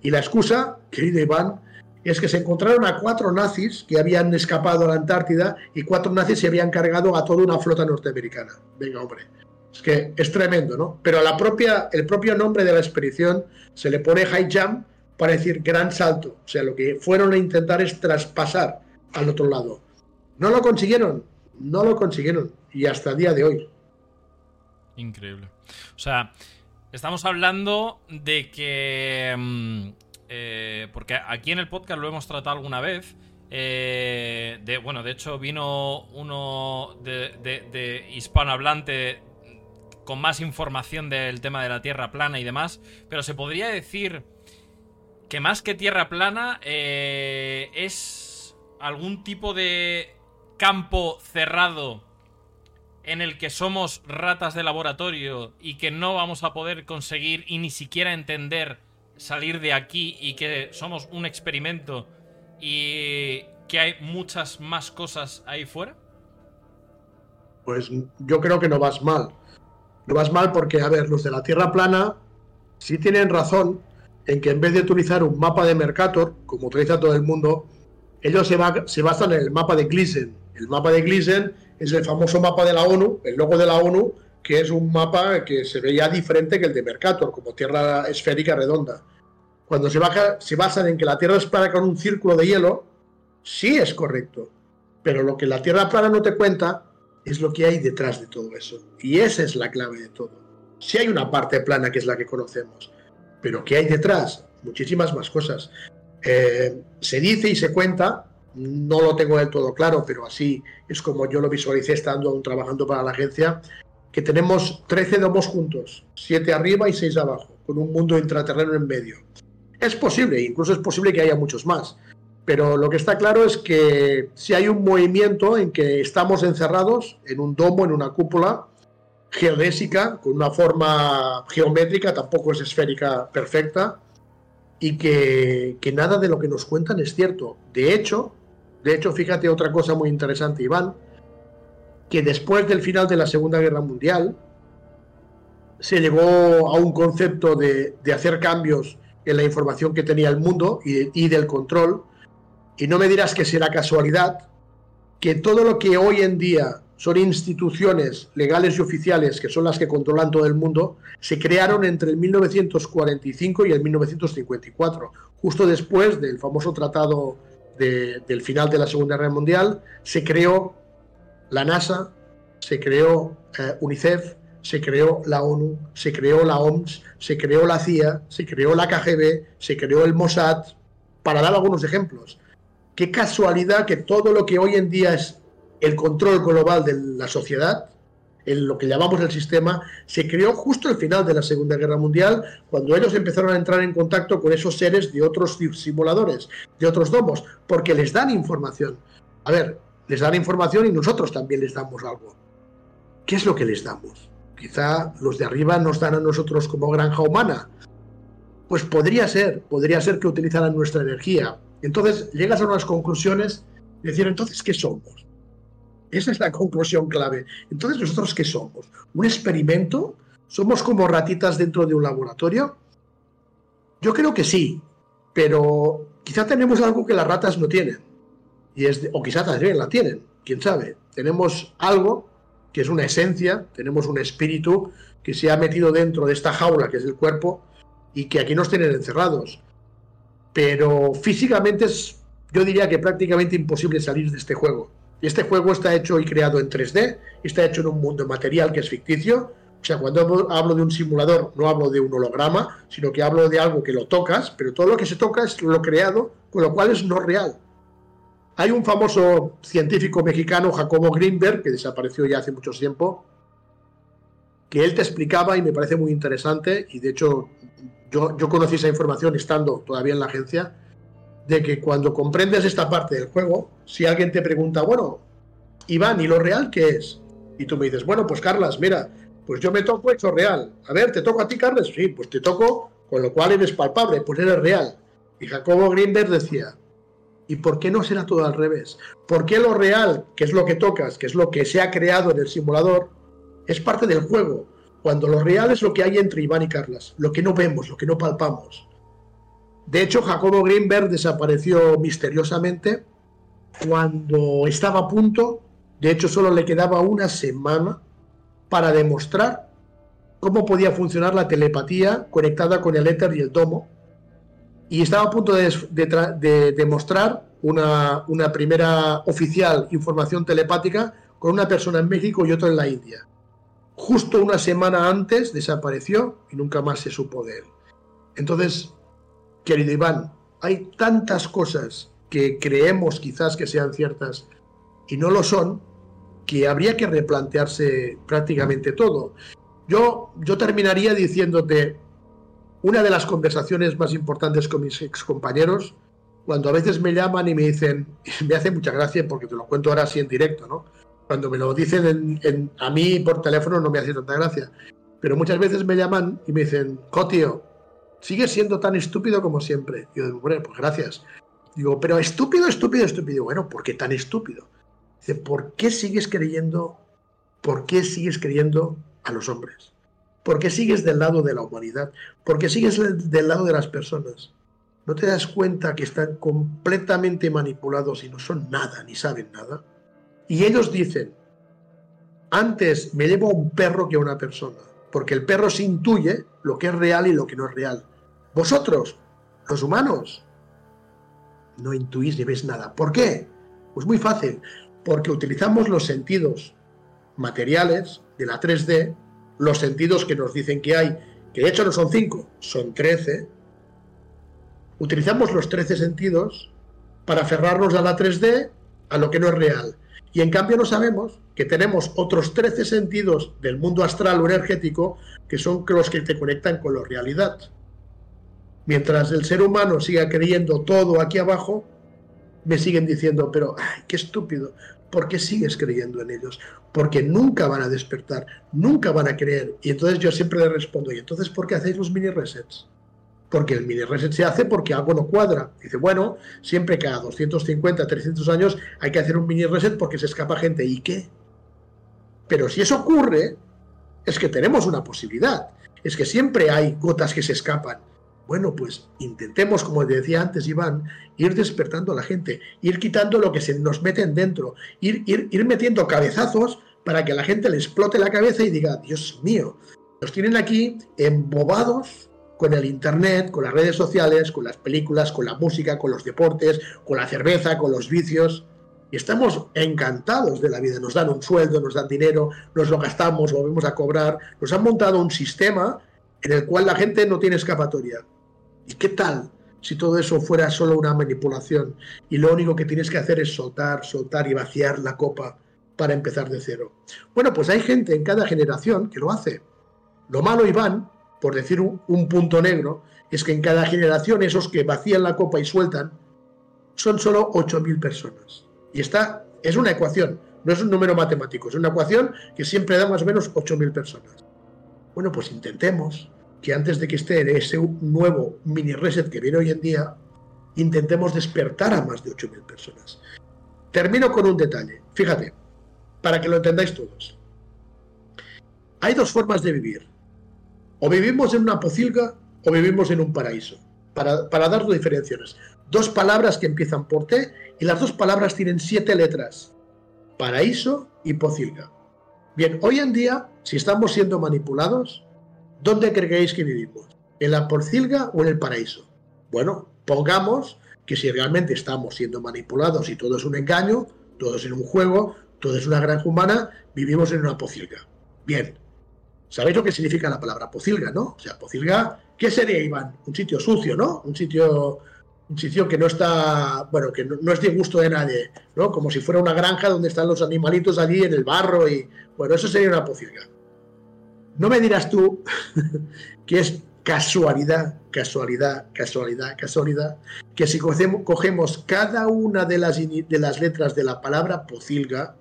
Y la excusa, querido Iván, es que se encontraron a cuatro nazis que habían escapado a la Antártida y cuatro nazis se habían cargado a toda una flota norteamericana. Venga, hombre. Es que es tremendo, ¿no? Pero el propio nombre de la expedición se le pone high jump para decir gran salto. O sea, lo que fueron a intentar es traspasar al otro lado. No lo consiguieron, no lo consiguieron. Y hasta el día de hoy. Increíble. O sea, estamos hablando de que... Mm, eh, porque aquí en el podcast lo hemos tratado alguna vez. Eh, de, bueno, de hecho vino uno de, de, hispanohablante con más información del tema de la Tierra plana y demás. Pero se podría decir que más que Tierra plana eh, es algún tipo de campo cerrado en el que somos ratas de laboratorio y que no vamos a poder conseguir y ni siquiera entender salir de aquí y que somos un experimento y que hay muchas más cosas ahí fuera? Pues yo creo que no vas mal. No vas mal porque, a ver, los de la Tierra plana sí tienen razón en que en vez de utilizar un mapa de Mercator, como utiliza todo el mundo, ellos se, basan en el mapa de Gleason. El mapa de Gleason es el famoso mapa de la ONU, el logo de la ONU, que es un mapa que se veía diferente que el de Mercator, como tierra esférica redonda. Cuando se, baja, se basan en que la Tierra es plana con un círculo de hielo, sí es correcto. Pero lo que la Tierra plana no te cuenta es lo que hay detrás de todo eso. Y esa es la clave de todo. Si hay una parte plana que es la que conocemos. Pero ¿qué hay detrás? Muchísimas más cosas. Eh, se dice y se cuenta, no lo tengo del todo claro, pero así es como yo lo visualicé estando trabajando para la agencia, que tenemos 13 domos juntos, 7 arriba y 6 abajo, con un mundo intraterreno en medio. Es posible, incluso es posible que haya muchos más. Pero lo que está claro es que si hay un movimiento en que estamos encerrados en un domo, en una cúpula geodésica, con una forma geométrica, tampoco es esférica perfecta, y que, nada de lo que nos cuentan es cierto. De hecho, de hecho, fíjate otra cosa muy interesante, Iván, que después del final de la Segunda Guerra Mundial se llegó a un concepto de, hacer cambios en la información que tenía el mundo y, del control. Y no me dirás que será casualidad que todo lo que hoy en día son instituciones legales y oficiales, que son las que controlan todo el mundo, se crearon entre el 1945 y el 1954, justo después del famoso tratado del final de la Segunda Guerra Mundial, se creó la NASA, se creó eh, UNICEF, se creó la ONU, se creó la OMS, se creó la CIA, se creó la KGB, se creó el Mossad, para dar algunos ejemplos. Qué casualidad que todo lo que hoy en día es el control global de la sociedad, en lo que llamamos el sistema, se creó justo al final de la Segunda Guerra Mundial, cuando ellos empezaron a entrar en contacto con esos seres de otros simuladores, de otros domos, porque les dan información. A ver, les dan información y nosotros también les damos algo. ¿Qué es lo que les damos? Quizá los de arriba nos dan a nosotros como granja humana. Pues podría ser, podría ser que utilizaran nuestra energía. Entonces llegas a unas conclusiones y decir, entonces, ¿qué somos? Esa es la conclusión clave. Entonces, ¿nosotros qué somos? ¿Un experimento? ¿Somos como ratitas dentro de un laboratorio? Yo creo que sí, pero quizá tenemos algo que las ratas no tienen o quizá también la tienen, quién sabe. Tenemos algo que es una esencia, tenemos un espíritu que se ha metido dentro de esta jaula que es el cuerpo y que aquí nos tienen encerrados. Pero físicamente es, yo diría que prácticamente imposible salir de este juego. Este juego está hecho y creado en 3D, está hecho en un mundo material que es ficticio. O sea, cuando hablo de un simulador no hablo de un holograma, sino que hablo de algo que lo tocas, pero todo lo que se toca es lo creado, con lo cual es no real. Hay un famoso científico mexicano, Jacobo Greenberg, que desapareció ya hace mucho tiempo, que él te explicaba y me parece muy interesante, y de hecho yo, yo conocí esa información estando todavía en la agencia, de que cuando comprendes esta parte del juego, si alguien te pregunta, bueno, Iván, ¿y lo real qué es? Y tú me dices, bueno, pues Carlas, mira, pues yo me toco hecho real. A ver, ¿te toco a ti, Carlos? Sí, pues te toco, con lo cual eres palpable, pues eres real. Y Jacobo Greenberg decía, ¿Y por qué no será todo al revés? ¿Por qué lo real, que es lo que tocas, que es lo que se ha creado en el simulador, es parte del juego? Cuando lo real es lo que hay entre Iván y Carlas, lo que no vemos, lo que no palpamos. De hecho, Jacobo Greenberg desapareció misteriosamente cuando estaba a punto, de hecho solo le quedaba una semana para demostrar cómo podía funcionar la telepatía conectada con el éter y el domo y estaba a punto de, demostrar una, una, primera oficial información telepática con una persona en México y otra en la India. Justo una semana antes desapareció y nunca más se supo de él. Entonces, querido Iván, hay tantas cosas que creemos quizás que sean ciertas y no lo son, que habría que replantearse prácticamente todo. Yo, yo terminaría diciéndote, una de las conversaciones más importantes con mis ex compañeros, cuando a veces me llaman y me dicen, me hace mucha gracia porque te lo cuento ahora así en directo, ¿no? Cuando me lo dicen a mí por teléfono no me hace tanta gracia, pero muchas veces me llaman y me dicen, Cotio, sigues siendo tan estúpido como siempre. Y yo digo, bueno, pues gracias. Digo, pero estúpido, estúpido, estúpido. Bueno, ¿por qué tan estúpido? Dice, ¿por qué sigues creyendo, por qué sigues creyendo a los hombres? porque sigues del lado de la humanidad, porque sigues del lado de las personas. ¿No te das cuenta que están completamente manipulados y no son nada, ni saben nada? Y ellos dicen, antes me llevo a un perro que a una persona, porque el perro se intuye lo que es real y lo que no es real. Vosotros, los humanos, no intuís ni ves nada. ¿Por qué? Pues muy fácil, porque utilizamos los sentidos materiales de la 3D los sentidos que nos dicen que hay que de hecho no son 5, son 13, utilizamos los 13 sentidos para aferrarnos a la 3D, a lo que no es real. Y en cambio no sabemos que tenemos otros 13 sentidos del mundo astral o energético que son los que te conectan con la realidad. Mientras el ser humano siga creyendo todo aquí abajo, me siguen diciendo, pero, ay, qué estúpido, ¿por qué sigues creyendo en ellos? Porque nunca van a despertar, nunca van a creer. Y entonces yo siempre le respondo, ¿y entonces por qué hacéis los mini resets? Porque el mini reset se hace porque algo no cuadra. Dice, bueno, siempre cada 250, 300 años hay que hacer un mini reset porque se escapa gente. ¿Y qué? Pero si eso ocurre, es que tenemos una posibilidad. Es que siempre hay gotas que se escapan. Bueno, pues intentemos, como decía antes Iván, ir despertando a la gente, ir quitando lo que se nos meten dentro, ir, ir, ir metiendo cabezazos para que a la gente le explote la cabeza y diga, Dios mío, nos tienen aquí embobados con el Internet, con las redes sociales, con las películas, con la música, con los deportes, con la cerveza, con los vicios. Y estamos encantados de la vida. Nos dan un sueldo, nos dan dinero, nos lo gastamos, volvemos a cobrar. Nos han montado un sistema en el cual la gente no tiene escapatoria. ¿Y qué tal si todo eso fuera solo una manipulación y lo único que tienes que hacer es soltar, soltar y vaciar la copa para empezar de cero? Bueno, pues hay gente en cada generación que lo hace. Lo malo, Iván, por decir un, punto negro, es que en cada generación esos que vacían la copa y sueltan son solo 8.000 personas. Y esta es una ecuación, no es un número matemático, es una ecuación que siempre da más o menos 8.000 personas. Bueno, pues intentemos que antes de que esté ese nuevo mini reset que viene hoy en día, intentemos despertar a más de 8.000 personas. Termino con un detalle. Fíjate, para que lo entendáis todos. Hay dos formas de vivir. O vivimos en una pocilga o vivimos en un paraíso. Para, para dar diferencias. Dos palabras que empiezan por T y las dos palabras tienen siete letras. Paraíso y pocilga. Bien, hoy en día, si estamos siendo manipulados, ¿Dónde creéis que vivimos? ¿En la porcilga o en el paraíso? Bueno, pongamos que si realmente estamos siendo manipulados y todo es un engaño, todo es en un juego, todo es una granja humana, vivimos en una pocilga. Bien, ¿sabéis lo que significa la palabra pocilga, no? O sea, pocilga, ¿qué sería, Iván? Un sitio sucio, ¿no? Un sitio, un sitio que no está, bueno, que no, es de gusto de nadie, ¿no? Como si fuera una granja donde están los animalitos allí en el barro y, bueno, eso sería una pocilga. No me dirás tú que es casualidad, casualidad, casualidad, casualidad, que si cogemos, cada una de las, de las letras de la palabra pocilga,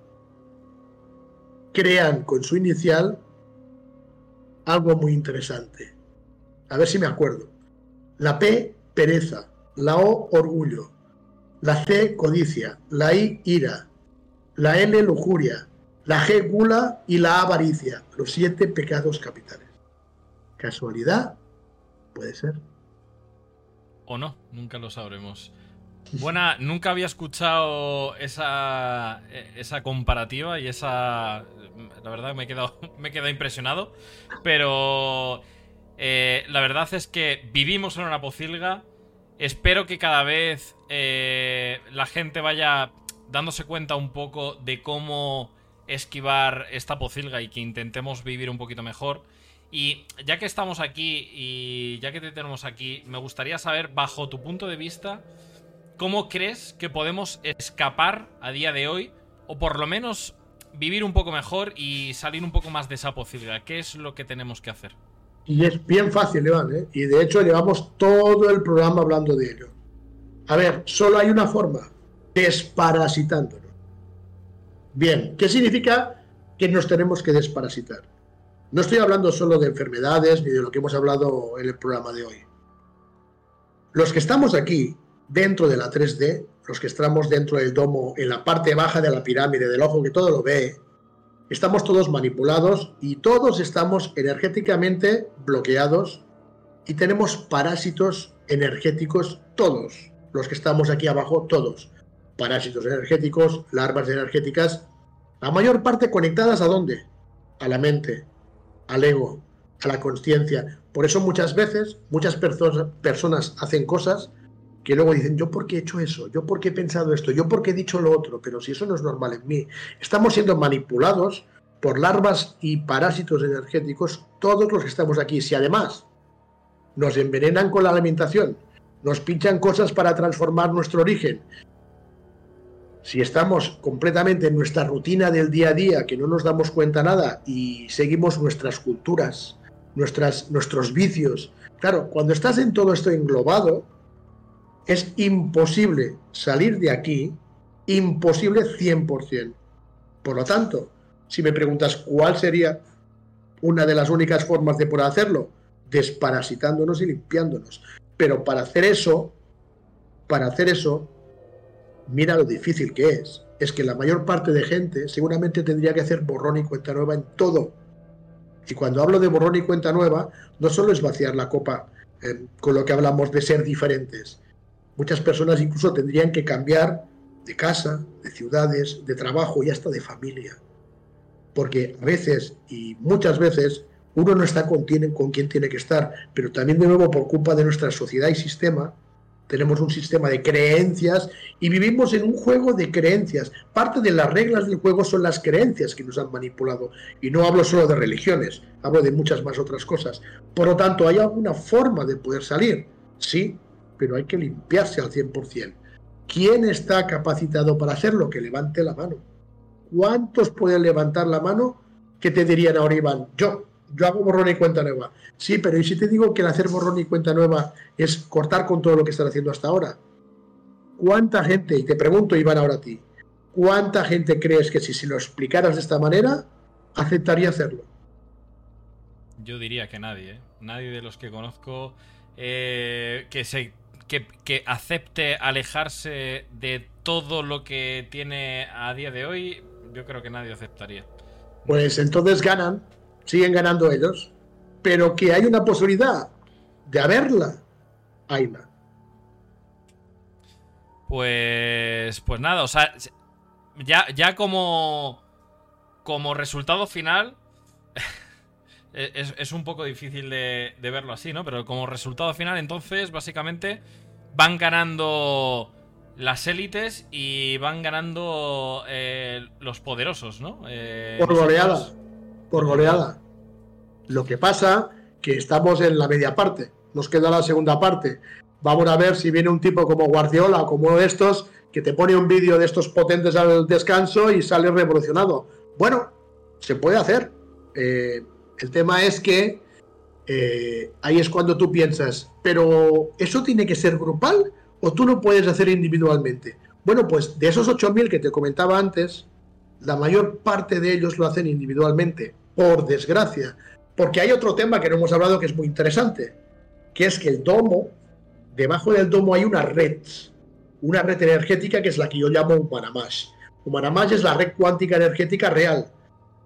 crean con su inicial algo muy interesante. A ver si me acuerdo. La P, pereza. La O, orgullo. La C, codicia. La I, ira. La N, lujuria la G gula y la avaricia, los siete pecados capitales. ¿Casualidad? Puede ser. O no, nunca lo sabremos. Buena, nunca había escuchado esa, esa comparativa y esa... La verdad me he quedado, me he quedado impresionado, pero eh, la verdad es que vivimos en una pocilga. Espero que cada vez eh, la gente vaya dándose cuenta un poco de cómo esquivar esta pocilga y que intentemos vivir un poquito mejor. Y ya que estamos aquí y ya que te tenemos aquí, me gustaría saber, bajo tu punto de vista, ¿cómo crees que podemos escapar a día de hoy? O por lo menos vivir un poco mejor y salir un poco más de esa pocilga. ¿Qué es lo que tenemos que hacer? Y es bien fácil, Iván, ¿eh? y de hecho llevamos todo el programa hablando de ello. A ver, solo hay una forma, desparasitándonos. Bien, ¿qué significa que nos tenemos que desparasitar? No estoy hablando solo de enfermedades ni de lo que hemos hablado en el programa de hoy. Los que estamos aquí, dentro de la 3D, los que estamos dentro del domo, en la parte baja de la pirámide del ojo que todo lo ve, estamos todos manipulados y todos estamos energéticamente bloqueados y tenemos parásitos energéticos todos, los que estamos aquí abajo, todos parásitos energéticos, larvas energéticas, la mayor parte conectadas a dónde? A la mente, al ego, a la conciencia. Por eso muchas veces, muchas personas hacen cosas que luego dicen, yo por qué he hecho eso, yo por qué he pensado esto, yo por qué he dicho lo otro, pero si eso no es normal en mí. Estamos siendo manipulados por larvas y parásitos energéticos todos los que estamos aquí. Si además nos envenenan con la alimentación, nos pinchan cosas para transformar nuestro origen. Si estamos completamente en nuestra rutina del día a día, que no nos damos cuenta nada y seguimos nuestras culturas, nuestras, nuestros vicios, claro, cuando estás en todo esto englobado, es imposible salir de aquí, imposible 100%. Por lo tanto, si me preguntas cuál sería una de las únicas formas de poder hacerlo, desparasitándonos y limpiándonos. Pero para hacer eso, para hacer eso, mira lo difícil que es. Es que la mayor parte de gente seguramente tendría que hacer borrón y cuenta nueva en todo. Y cuando hablo de borrón y cuenta nueva, no solo es vaciar la copa eh, con lo que hablamos de ser diferentes. Muchas personas incluso tendrían que cambiar de casa, de ciudades, de trabajo y hasta de familia. Porque a veces y muchas veces uno no está con, con quien tiene que estar, pero también de nuevo por culpa de nuestra sociedad y sistema, tenemos un sistema de creencias y vivimos en un juego de creencias. Parte de las reglas del juego son las creencias que nos han manipulado. Y no hablo solo de religiones, hablo de muchas más otras cosas. Por lo tanto, ¿hay alguna forma de poder salir? Sí, pero hay que limpiarse al 100%. ¿Quién está capacitado para hacerlo? Que levante la mano. ¿Cuántos pueden levantar la mano que te dirían ahora, Iván? Yo yo hago borrón y cuenta nueva. Sí, pero ¿y si te digo que el hacer borrón y cuenta nueva es cortar con todo lo que están haciendo hasta ahora? ¿Cuánta gente, y te pregunto Iván ahora a ti, cuánta gente crees que si se lo explicaras de esta manera, aceptaría hacerlo? Yo diría que nadie, ¿eh? Nadie de los que conozco eh, que, se, que, que acepte alejarse de todo lo que tiene a día de hoy, yo creo que nadie aceptaría. Pues entonces ganan siguen ganando ellos, pero que hay una posibilidad de haberla, hayla. Pues, pues nada, o sea, ya, ya como, como resultado final, es, un poco difícil de, verlo así, ¿no? Pero como resultado final, entonces, básicamente, van ganando las élites y van ganando eh, los poderosos, ¿no? Eh, Por goleada por goleada. Lo que pasa que estamos en la media parte, nos queda la segunda parte. Vamos a ver si viene un tipo como Guardiola, como estos, que te pone un vídeo de estos potentes al descanso y sale revolucionado. Bueno, se puede hacer. Eh, el tema es que eh, ahí es cuando tú piensas, pero ¿eso tiene que ser grupal o tú lo puedes hacer individualmente? Bueno, pues de esos 8.000 que te comentaba antes, la mayor parte de ellos lo hacen individualmente, por desgracia. Porque hay otro tema que no hemos hablado que es muy interesante, que es que el domo, debajo del domo hay una red, una red energética que es la que yo llamo Humanamash. Humanamash es la red cuántica energética real,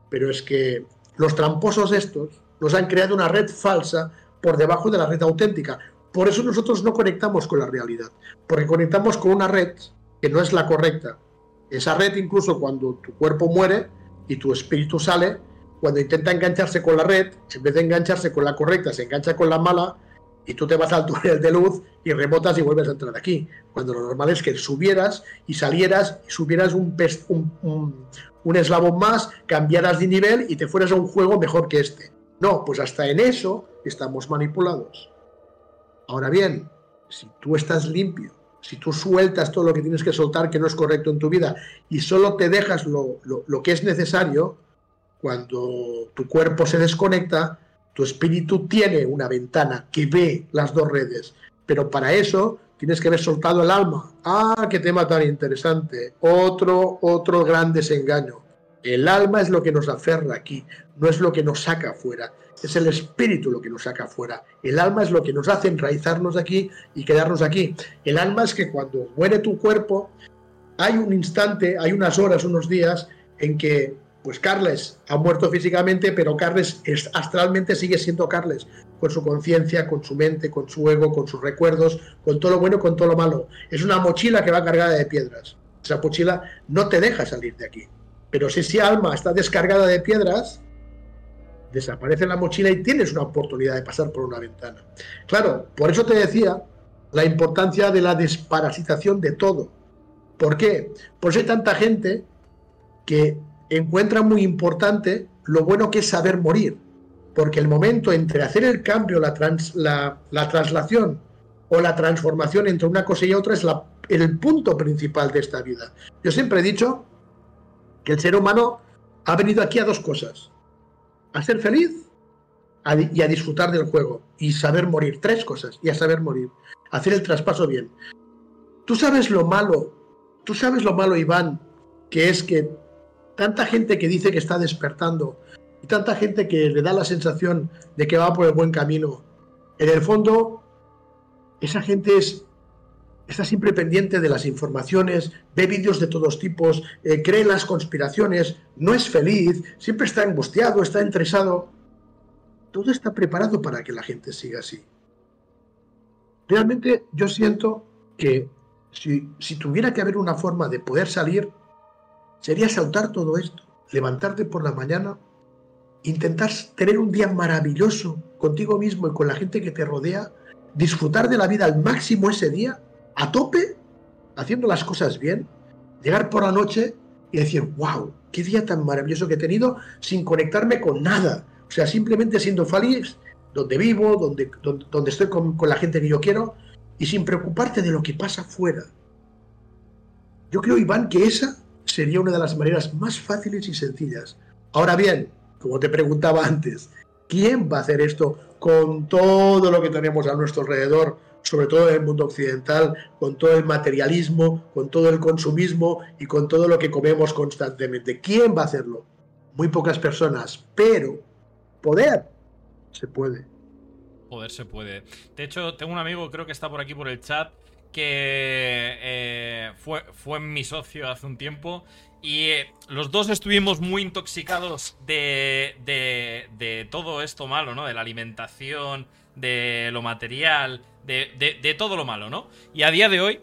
pero es que los tramposos estos nos han creado una red falsa por debajo de la red auténtica. Por eso nosotros no conectamos con la realidad, porque conectamos con una red que no es la correcta, esa red incluso cuando tu cuerpo muere y tu espíritu sale, cuando intenta engancharse con la red, en vez de engancharse con la correcta, se engancha con la mala y tú te vas al túnel de luz y rebotas y vuelves a entrar aquí. Cuando lo normal es que subieras y salieras y subieras un, un, un eslabón más, cambiaras de nivel y te fueras a un juego mejor que este. No, pues hasta en eso estamos manipulados. Ahora bien, si tú estás limpio si tú sueltas todo lo que tienes que soltar que no es correcto en tu vida y solo te dejas lo, que es necesario, cuando tu cuerpo se desconecta, tu espíritu tiene una ventana que ve las dos redes, pero para eso tienes que haber soltado el alma. Ah, qué tema tan interesante. Otro, otro gran desengaño. El alma es lo que nos aferra aquí, no es lo que nos saca afuera. Es el espíritu lo que nos saca afuera. El alma es lo que nos hace enraizarnos aquí y quedarnos aquí. El alma es que cuando muere tu cuerpo, hay un instante, hay unas horas, unos días en que, pues Carles ha muerto físicamente, pero Carles astralmente sigue siendo Carles, con su conciencia, con su mente, con su ego, con sus recuerdos, con todo lo bueno, con todo lo malo. Es una mochila que va cargada de piedras. Esa mochila no te deja salir de aquí. Pero si ese alma está descargada de piedras, desaparece la mochila y tienes una oportunidad de pasar por una ventana. Claro, por eso te decía la importancia de la desparasitación de todo. ¿Por qué? Por eso hay tanta gente que encuentra muy importante lo bueno que es saber morir. porque el momento entre hacer el cambio, la, la, traslación o la transformación entre una cosa y otra es la, el punto principal de esta vida. Yo siempre he dicho que el ser humano ha venido aquí a dos cosas. A ser feliz y a disfrutar del juego. Y saber morir. Tres cosas. Y a saber morir. Hacer el traspaso bien. Tú sabes lo malo. Tú sabes lo malo, Iván, que es que tanta gente que dice que está despertando y tanta gente que le da la sensación de que va por el buen camino, en el fondo, esa gente es, está siempre pendiente de las informaciones, ve vídeos de todos tipos, eh, cree en las conspiraciones, no es feliz, siempre está angustiado, está estresado. Todo está preparado para que la gente siga así. Realmente yo siento que si, si tuviera que haber una forma de poder salir, sería saltar todo esto, levantarte por la mañana intentar tener un día maravilloso contigo mismo y con la gente que te rodea, disfrutar de la vida al máximo ese día, a tope, haciendo las cosas bien, llegar por la noche y decir, wow, qué día tan maravilloso que he tenido sin conectarme con nada. O sea, simplemente siendo feliz donde vivo, donde, donde, estoy con, con la gente que yo quiero y sin preocuparte de lo que pasa fuera. Yo creo, Iván, que esa sería una de las maneras más fáciles y sencillas. Ahora bien, como te preguntaba antes, ¿quién va a hacer esto con todo lo que tenemos a nuestro alrededor, sobre todo en el mundo occidental, con todo el materialismo, con todo el consumismo y con todo lo que comemos constantemente? ¿Quién va a hacerlo? Muy pocas personas, pero poder se puede. Poder se puede. De hecho, tengo un amigo, creo que está por aquí por el chat, que eh, fue, mi socio hace un tiempo y eh, los dos estuvimos muy intoxicados de, de, todo esto malo, ¿no? De la alimentación, de lo material, de, de, todo lo malo, ¿no? Y a día de hoy,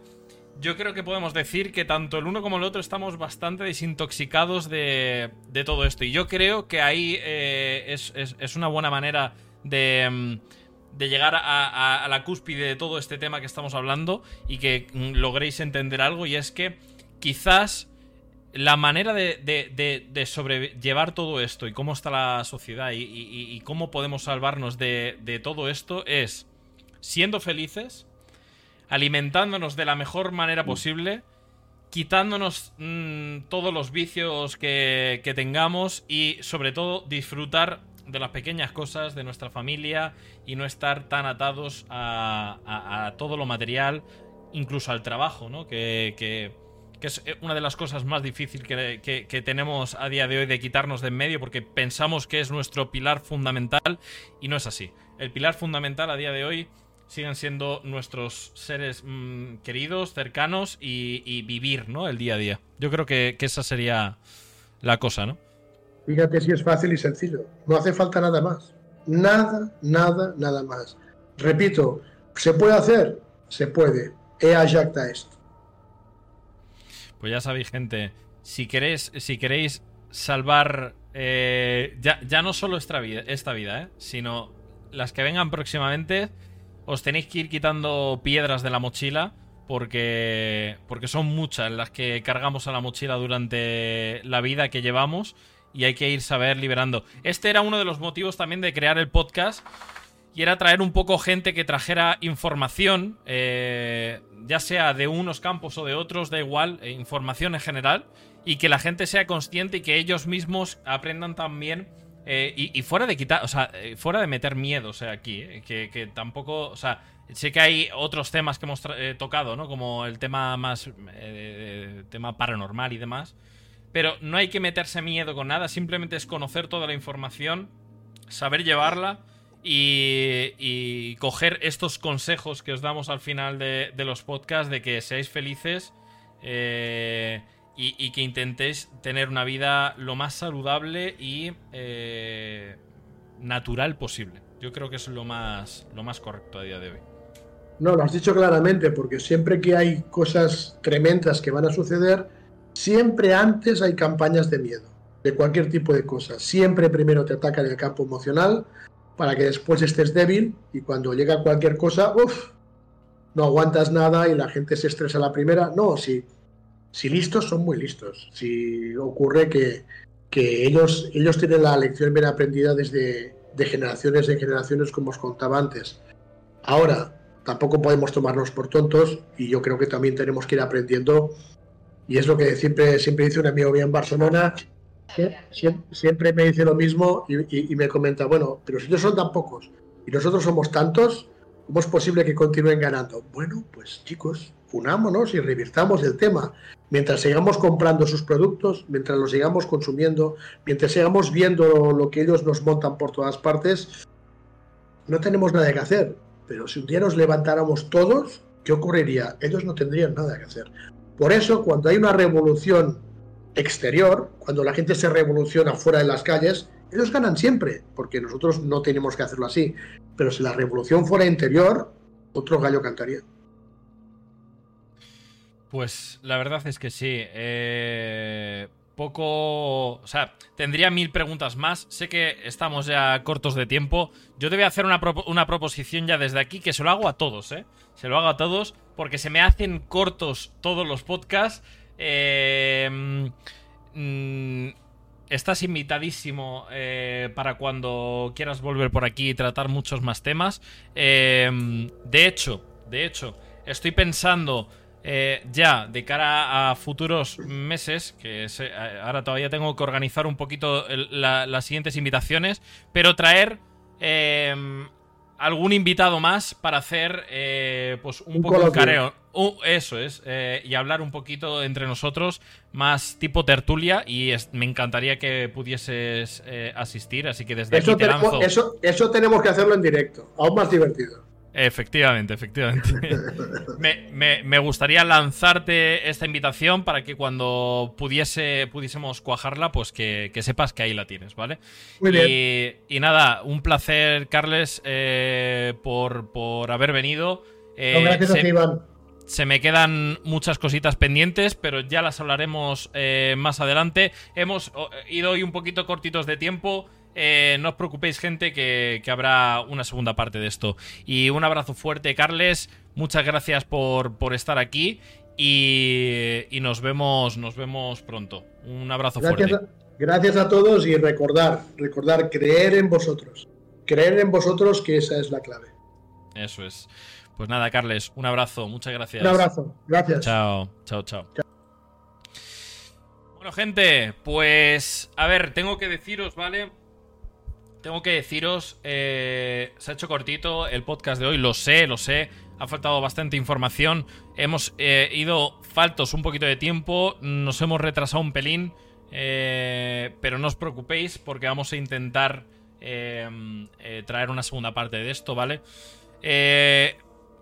yo creo que podemos decir que tanto el uno como el otro estamos bastante desintoxicados de, de todo esto. Y yo creo que ahí eh, es, es, una buena manera de, mm, de llegar a, a, la cúspide de todo este tema que estamos hablando y que mm, logréis entender algo. Y es que quizás la manera de, sobrellevar todo esto y cómo está la sociedad y, cómo podemos salvarnos de, todo esto es siendo felices, alimentándonos de la mejor manera mm. posible, quitándonos mm, todos los vicios que, tengamos y sobre todo disfrutar de las pequeñas cosas de nuestra familia y no estar tan atados a, todo lo material, incluso al trabajo, ¿no? que que es eh, una de las cosas más difíciles que, tenemos a día de hoy de quitarnos de en medio, porque pensamos que es nuestro pilar fundamental y no es así. El pilar fundamental a día de hoy siguen siendo nuestros seres mm, queridos, cercanos y, vivir, ¿no? El día a día. Yo creo que, esa sería la cosa, ¿no? Fíjate si es fácil y sencillo. No hace falta nada más. Nada, nada, nada más. Repito, ¿se puede hacer? Se puede. Ea jacta esto. Pues ya sabéis, gente. Si queréis, si queréis salvar eh, ya, no solo esta vida, esta vida eh, sino las que vengan próximamente, os tenéis que ir quitando piedras de la mochila. Porque, porque son muchas las que cargamos a la mochila durante la vida que llevamos y hay que ir saber liberando. Este era uno de los motivos también de crear el podcast y era traer un poco gente que trajera información, eh, ya sea de unos campos o de otros, da igual, eh, información en general, y que la gente sea consciente y que ellos mismos aprendan también. Eh, y, fuera de quitar, o sea, fuera de meter miedo, o sea, aquí, que, tampoco, o sea, sé que hay otros temas que hemos tocado, ¿no? Como el tema más, tema paranormal y demás, pero no hay que meterse miedo con nada, simplemente es conocer toda la información, saber llevarla y, coger estos consejos que os damos al final de, los podcasts de que seáis felices eh, y, que intentéis tener una vida lo más saludable y eh, natural posible. Yo creo que es lo más, lo más correcto a día de hoy. No, lo has dicho claramente, porque siempre que hay cosas tremendas que van a suceder, siempre antes hay campañas de miedo, de cualquier tipo de cosas. Siempre primero te atacan el campo emocional, para que después estés débil y cuando llega cualquier cosa, uff, no aguantas nada y la gente se estresa la primera. No, si, si listos son muy listos. Si ocurre que, que ellos, ellos tienen la lección bien aprendida desde, de generaciones en generaciones, como os contaba antes. Ahora, tampoco podemos tomarnos por tontos y yo creo que también tenemos que ir aprendiendo. Y es lo que siempre, siempre dice un amigo mío en Barcelona, siempre, me dice lo mismo y, me comenta, bueno, pero si ellos son tan pocos y nosotros somos tantos, ¿cómo es posible que continúen ganando? Bueno, pues chicos, unámonos y revirtamos el tema. Mientras sigamos comprando sus productos, mientras los sigamos consumiendo, mientras sigamos viendo lo que ellos nos montan por todas partes, no tenemos nada que hacer. Pero si un día nos levantáramos todos, ¿qué ocurriría? Ellos no tendrían nada que hacer. Por eso, cuando hay una revolución exterior, cuando la gente se revoluciona fuera de las calles, ellos ganan siempre, porque nosotros no tenemos que hacerlo así. Pero si la revolución fuera interior, otro gallo cantaría. Pues la verdad es que sí. Eh, poco... O sea, tendría mil preguntas más. Sé que estamos ya cortos de tiempo. Yo te voy a hacer una, una proposición ya desde aquí que se lo hago a todos, ¿eh? Se lo hago a todos porque se me hacen cortos todos los podcasts. Eh, mm, estás invitadísimo eh, para cuando quieras volver por aquí y tratar muchos más temas. de hecho, de hecho, estoy pensando eh, ya de cara a futuros meses, que eh, ahora todavía tengo que organizar un poquito las siguientes invitaciones, pero traer em, algún invitado más para hacer eh, pues un, poco de careo. eso es, y hablar un poquito entre nosotros, más tipo tertulia, y me encantaría que pudieses asistir, así que desde aquí te lanzo... eso, eso tenemos que hacerlo en directo, aún más divertido. Efectivamente, efectivamente. me, gustaría lanzarte esta invitación para que cuando pudiese, pudiésemos cuajarla, pues que, sepas que ahí la tienes, ¿vale? Muy bien. Y, nada, un placer, Carles, eh, por, haber venido. Eh, gracias a ti, Iván. Se me quedan muchas cositas pendientes, pero ya las hablaremos eh, más adelante. Hemos ido hoy un poquito cortitos de tiempo. Eh, no os preocupéis, gente, que, habrá una segunda parte de esto. Y un abrazo fuerte, Carles. Muchas gracias por, estar aquí. Y, nos vemos, nos vemos pronto. Un abrazo gracias fuerte. gracias a todos y recordar, recordar, creer en vosotros. Creer en vosotros que esa es la clave. Eso es. Pues nada, Carles, un abrazo, muchas gracias. Un abrazo, gracias. chao, chao. chao. Bueno, gente, pues a ver, tengo que deciros, ¿vale? Tengo que deciros, eh, se ha hecho cortito el podcast de hoy, lo sé, lo sé, ha faltado bastante información, hemos eh, ido faltos un poquito de tiempo, nos hemos retrasado un pelín, eh, pero no os preocupéis porque vamos a intentar traer una segunda parte de esto, ¿vale?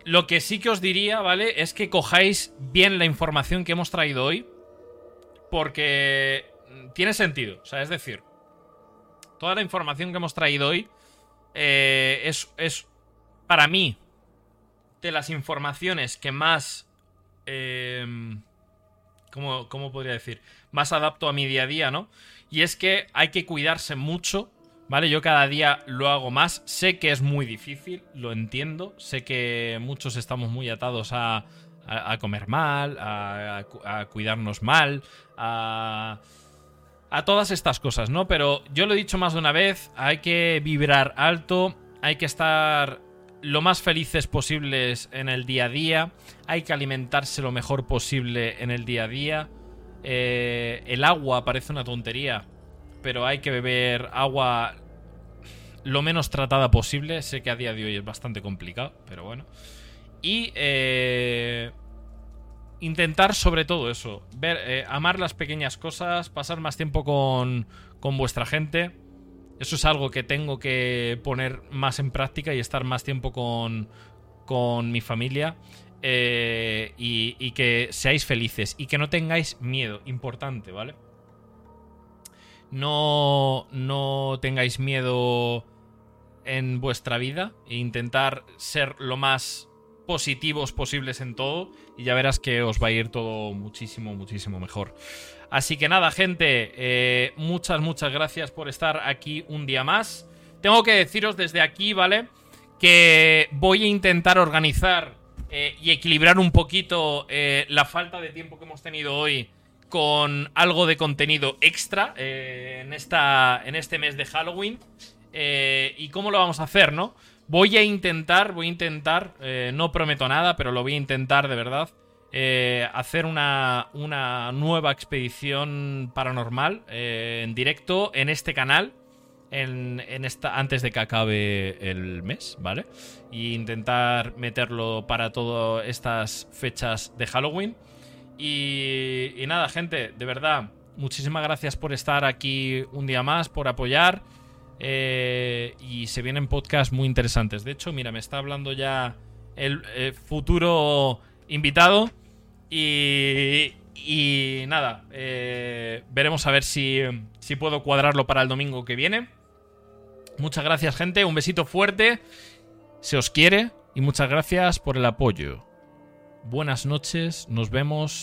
lo que sí que os diría, ¿vale? Es que cojáis bien la información que hemos traído hoy, porque tiene sentido, o sea, es decir, toda la información que hemos traído hoy eh, es, para mí, de las informaciones que más... Em, ¿cómo, ¿Cómo podría decir? Más adapto a mi día a día, ¿no? Y es que hay que cuidarse mucho ¿Vale? Yo cada día lo hago más. Sé que es muy difícil, lo entiendo. Sé que muchos estamos muy atados a, comer mal, a, cuidarnos mal, a, a todas estas cosas, ¿no? Pero yo lo he dicho más de una vez, hay que vibrar alto, hay que estar lo más felices posibles en el día a día, hay que alimentarse lo mejor posible en el día a día. Eh, el agua parece una tontería, pero hay que beber agua lo menos tratada posible. Sé que a día de hoy es bastante complicado, pero bueno. Y eh, intentar sobre todo eso, ver, eh, amar las pequeñas cosas, pasar más tiempo con, con vuestra gente. Eso es algo que tengo que poner más en práctica y estar más tiempo con, con mi familia. Eh, y, y, que seáis felices y que no tengáis miedo, importante, ¿vale? No, no tengáis miedo en vuestra vida e intentar ser lo más positivos posibles en todo y ya verás que os va a ir todo muchísimo, muchísimo mejor. Así que nada, gente, eh, muchas, muchas gracias por estar aquí un día más. Tengo que deciros desde aquí, ¿vale? Que voy a intentar organizar eh, y equilibrar un poquito eh, la falta de tiempo que hemos tenido hoy con algo de contenido extra en, esta, en este mes de Halloween. ¿Y cómo lo vamos a hacer, no? Voy a intentar, voy a intentar, eh, no prometo nada, pero lo voy a intentar de verdad. Eh, hacer una, una, nueva expedición paranormal en directo en este canal. En, en, esta, antes de que acabe el mes, ¿vale? Y intentar meterlo para todas estas fechas de Halloween. Y, y nada, gente, de verdad, muchísimas gracias por estar aquí un día más, por apoyar. Eh, y se vienen podcasts muy interesantes. De hecho, mira, me está hablando ya el, eh, futuro invitado. Y, y nada, eh, veremos a ver si, si puedo cuadrarlo para el domingo que viene. Muchas gracias, gente. Un besito fuerte. Se os quiere. Y muchas gracias por el apoyo. Buenas noches. Nos vemos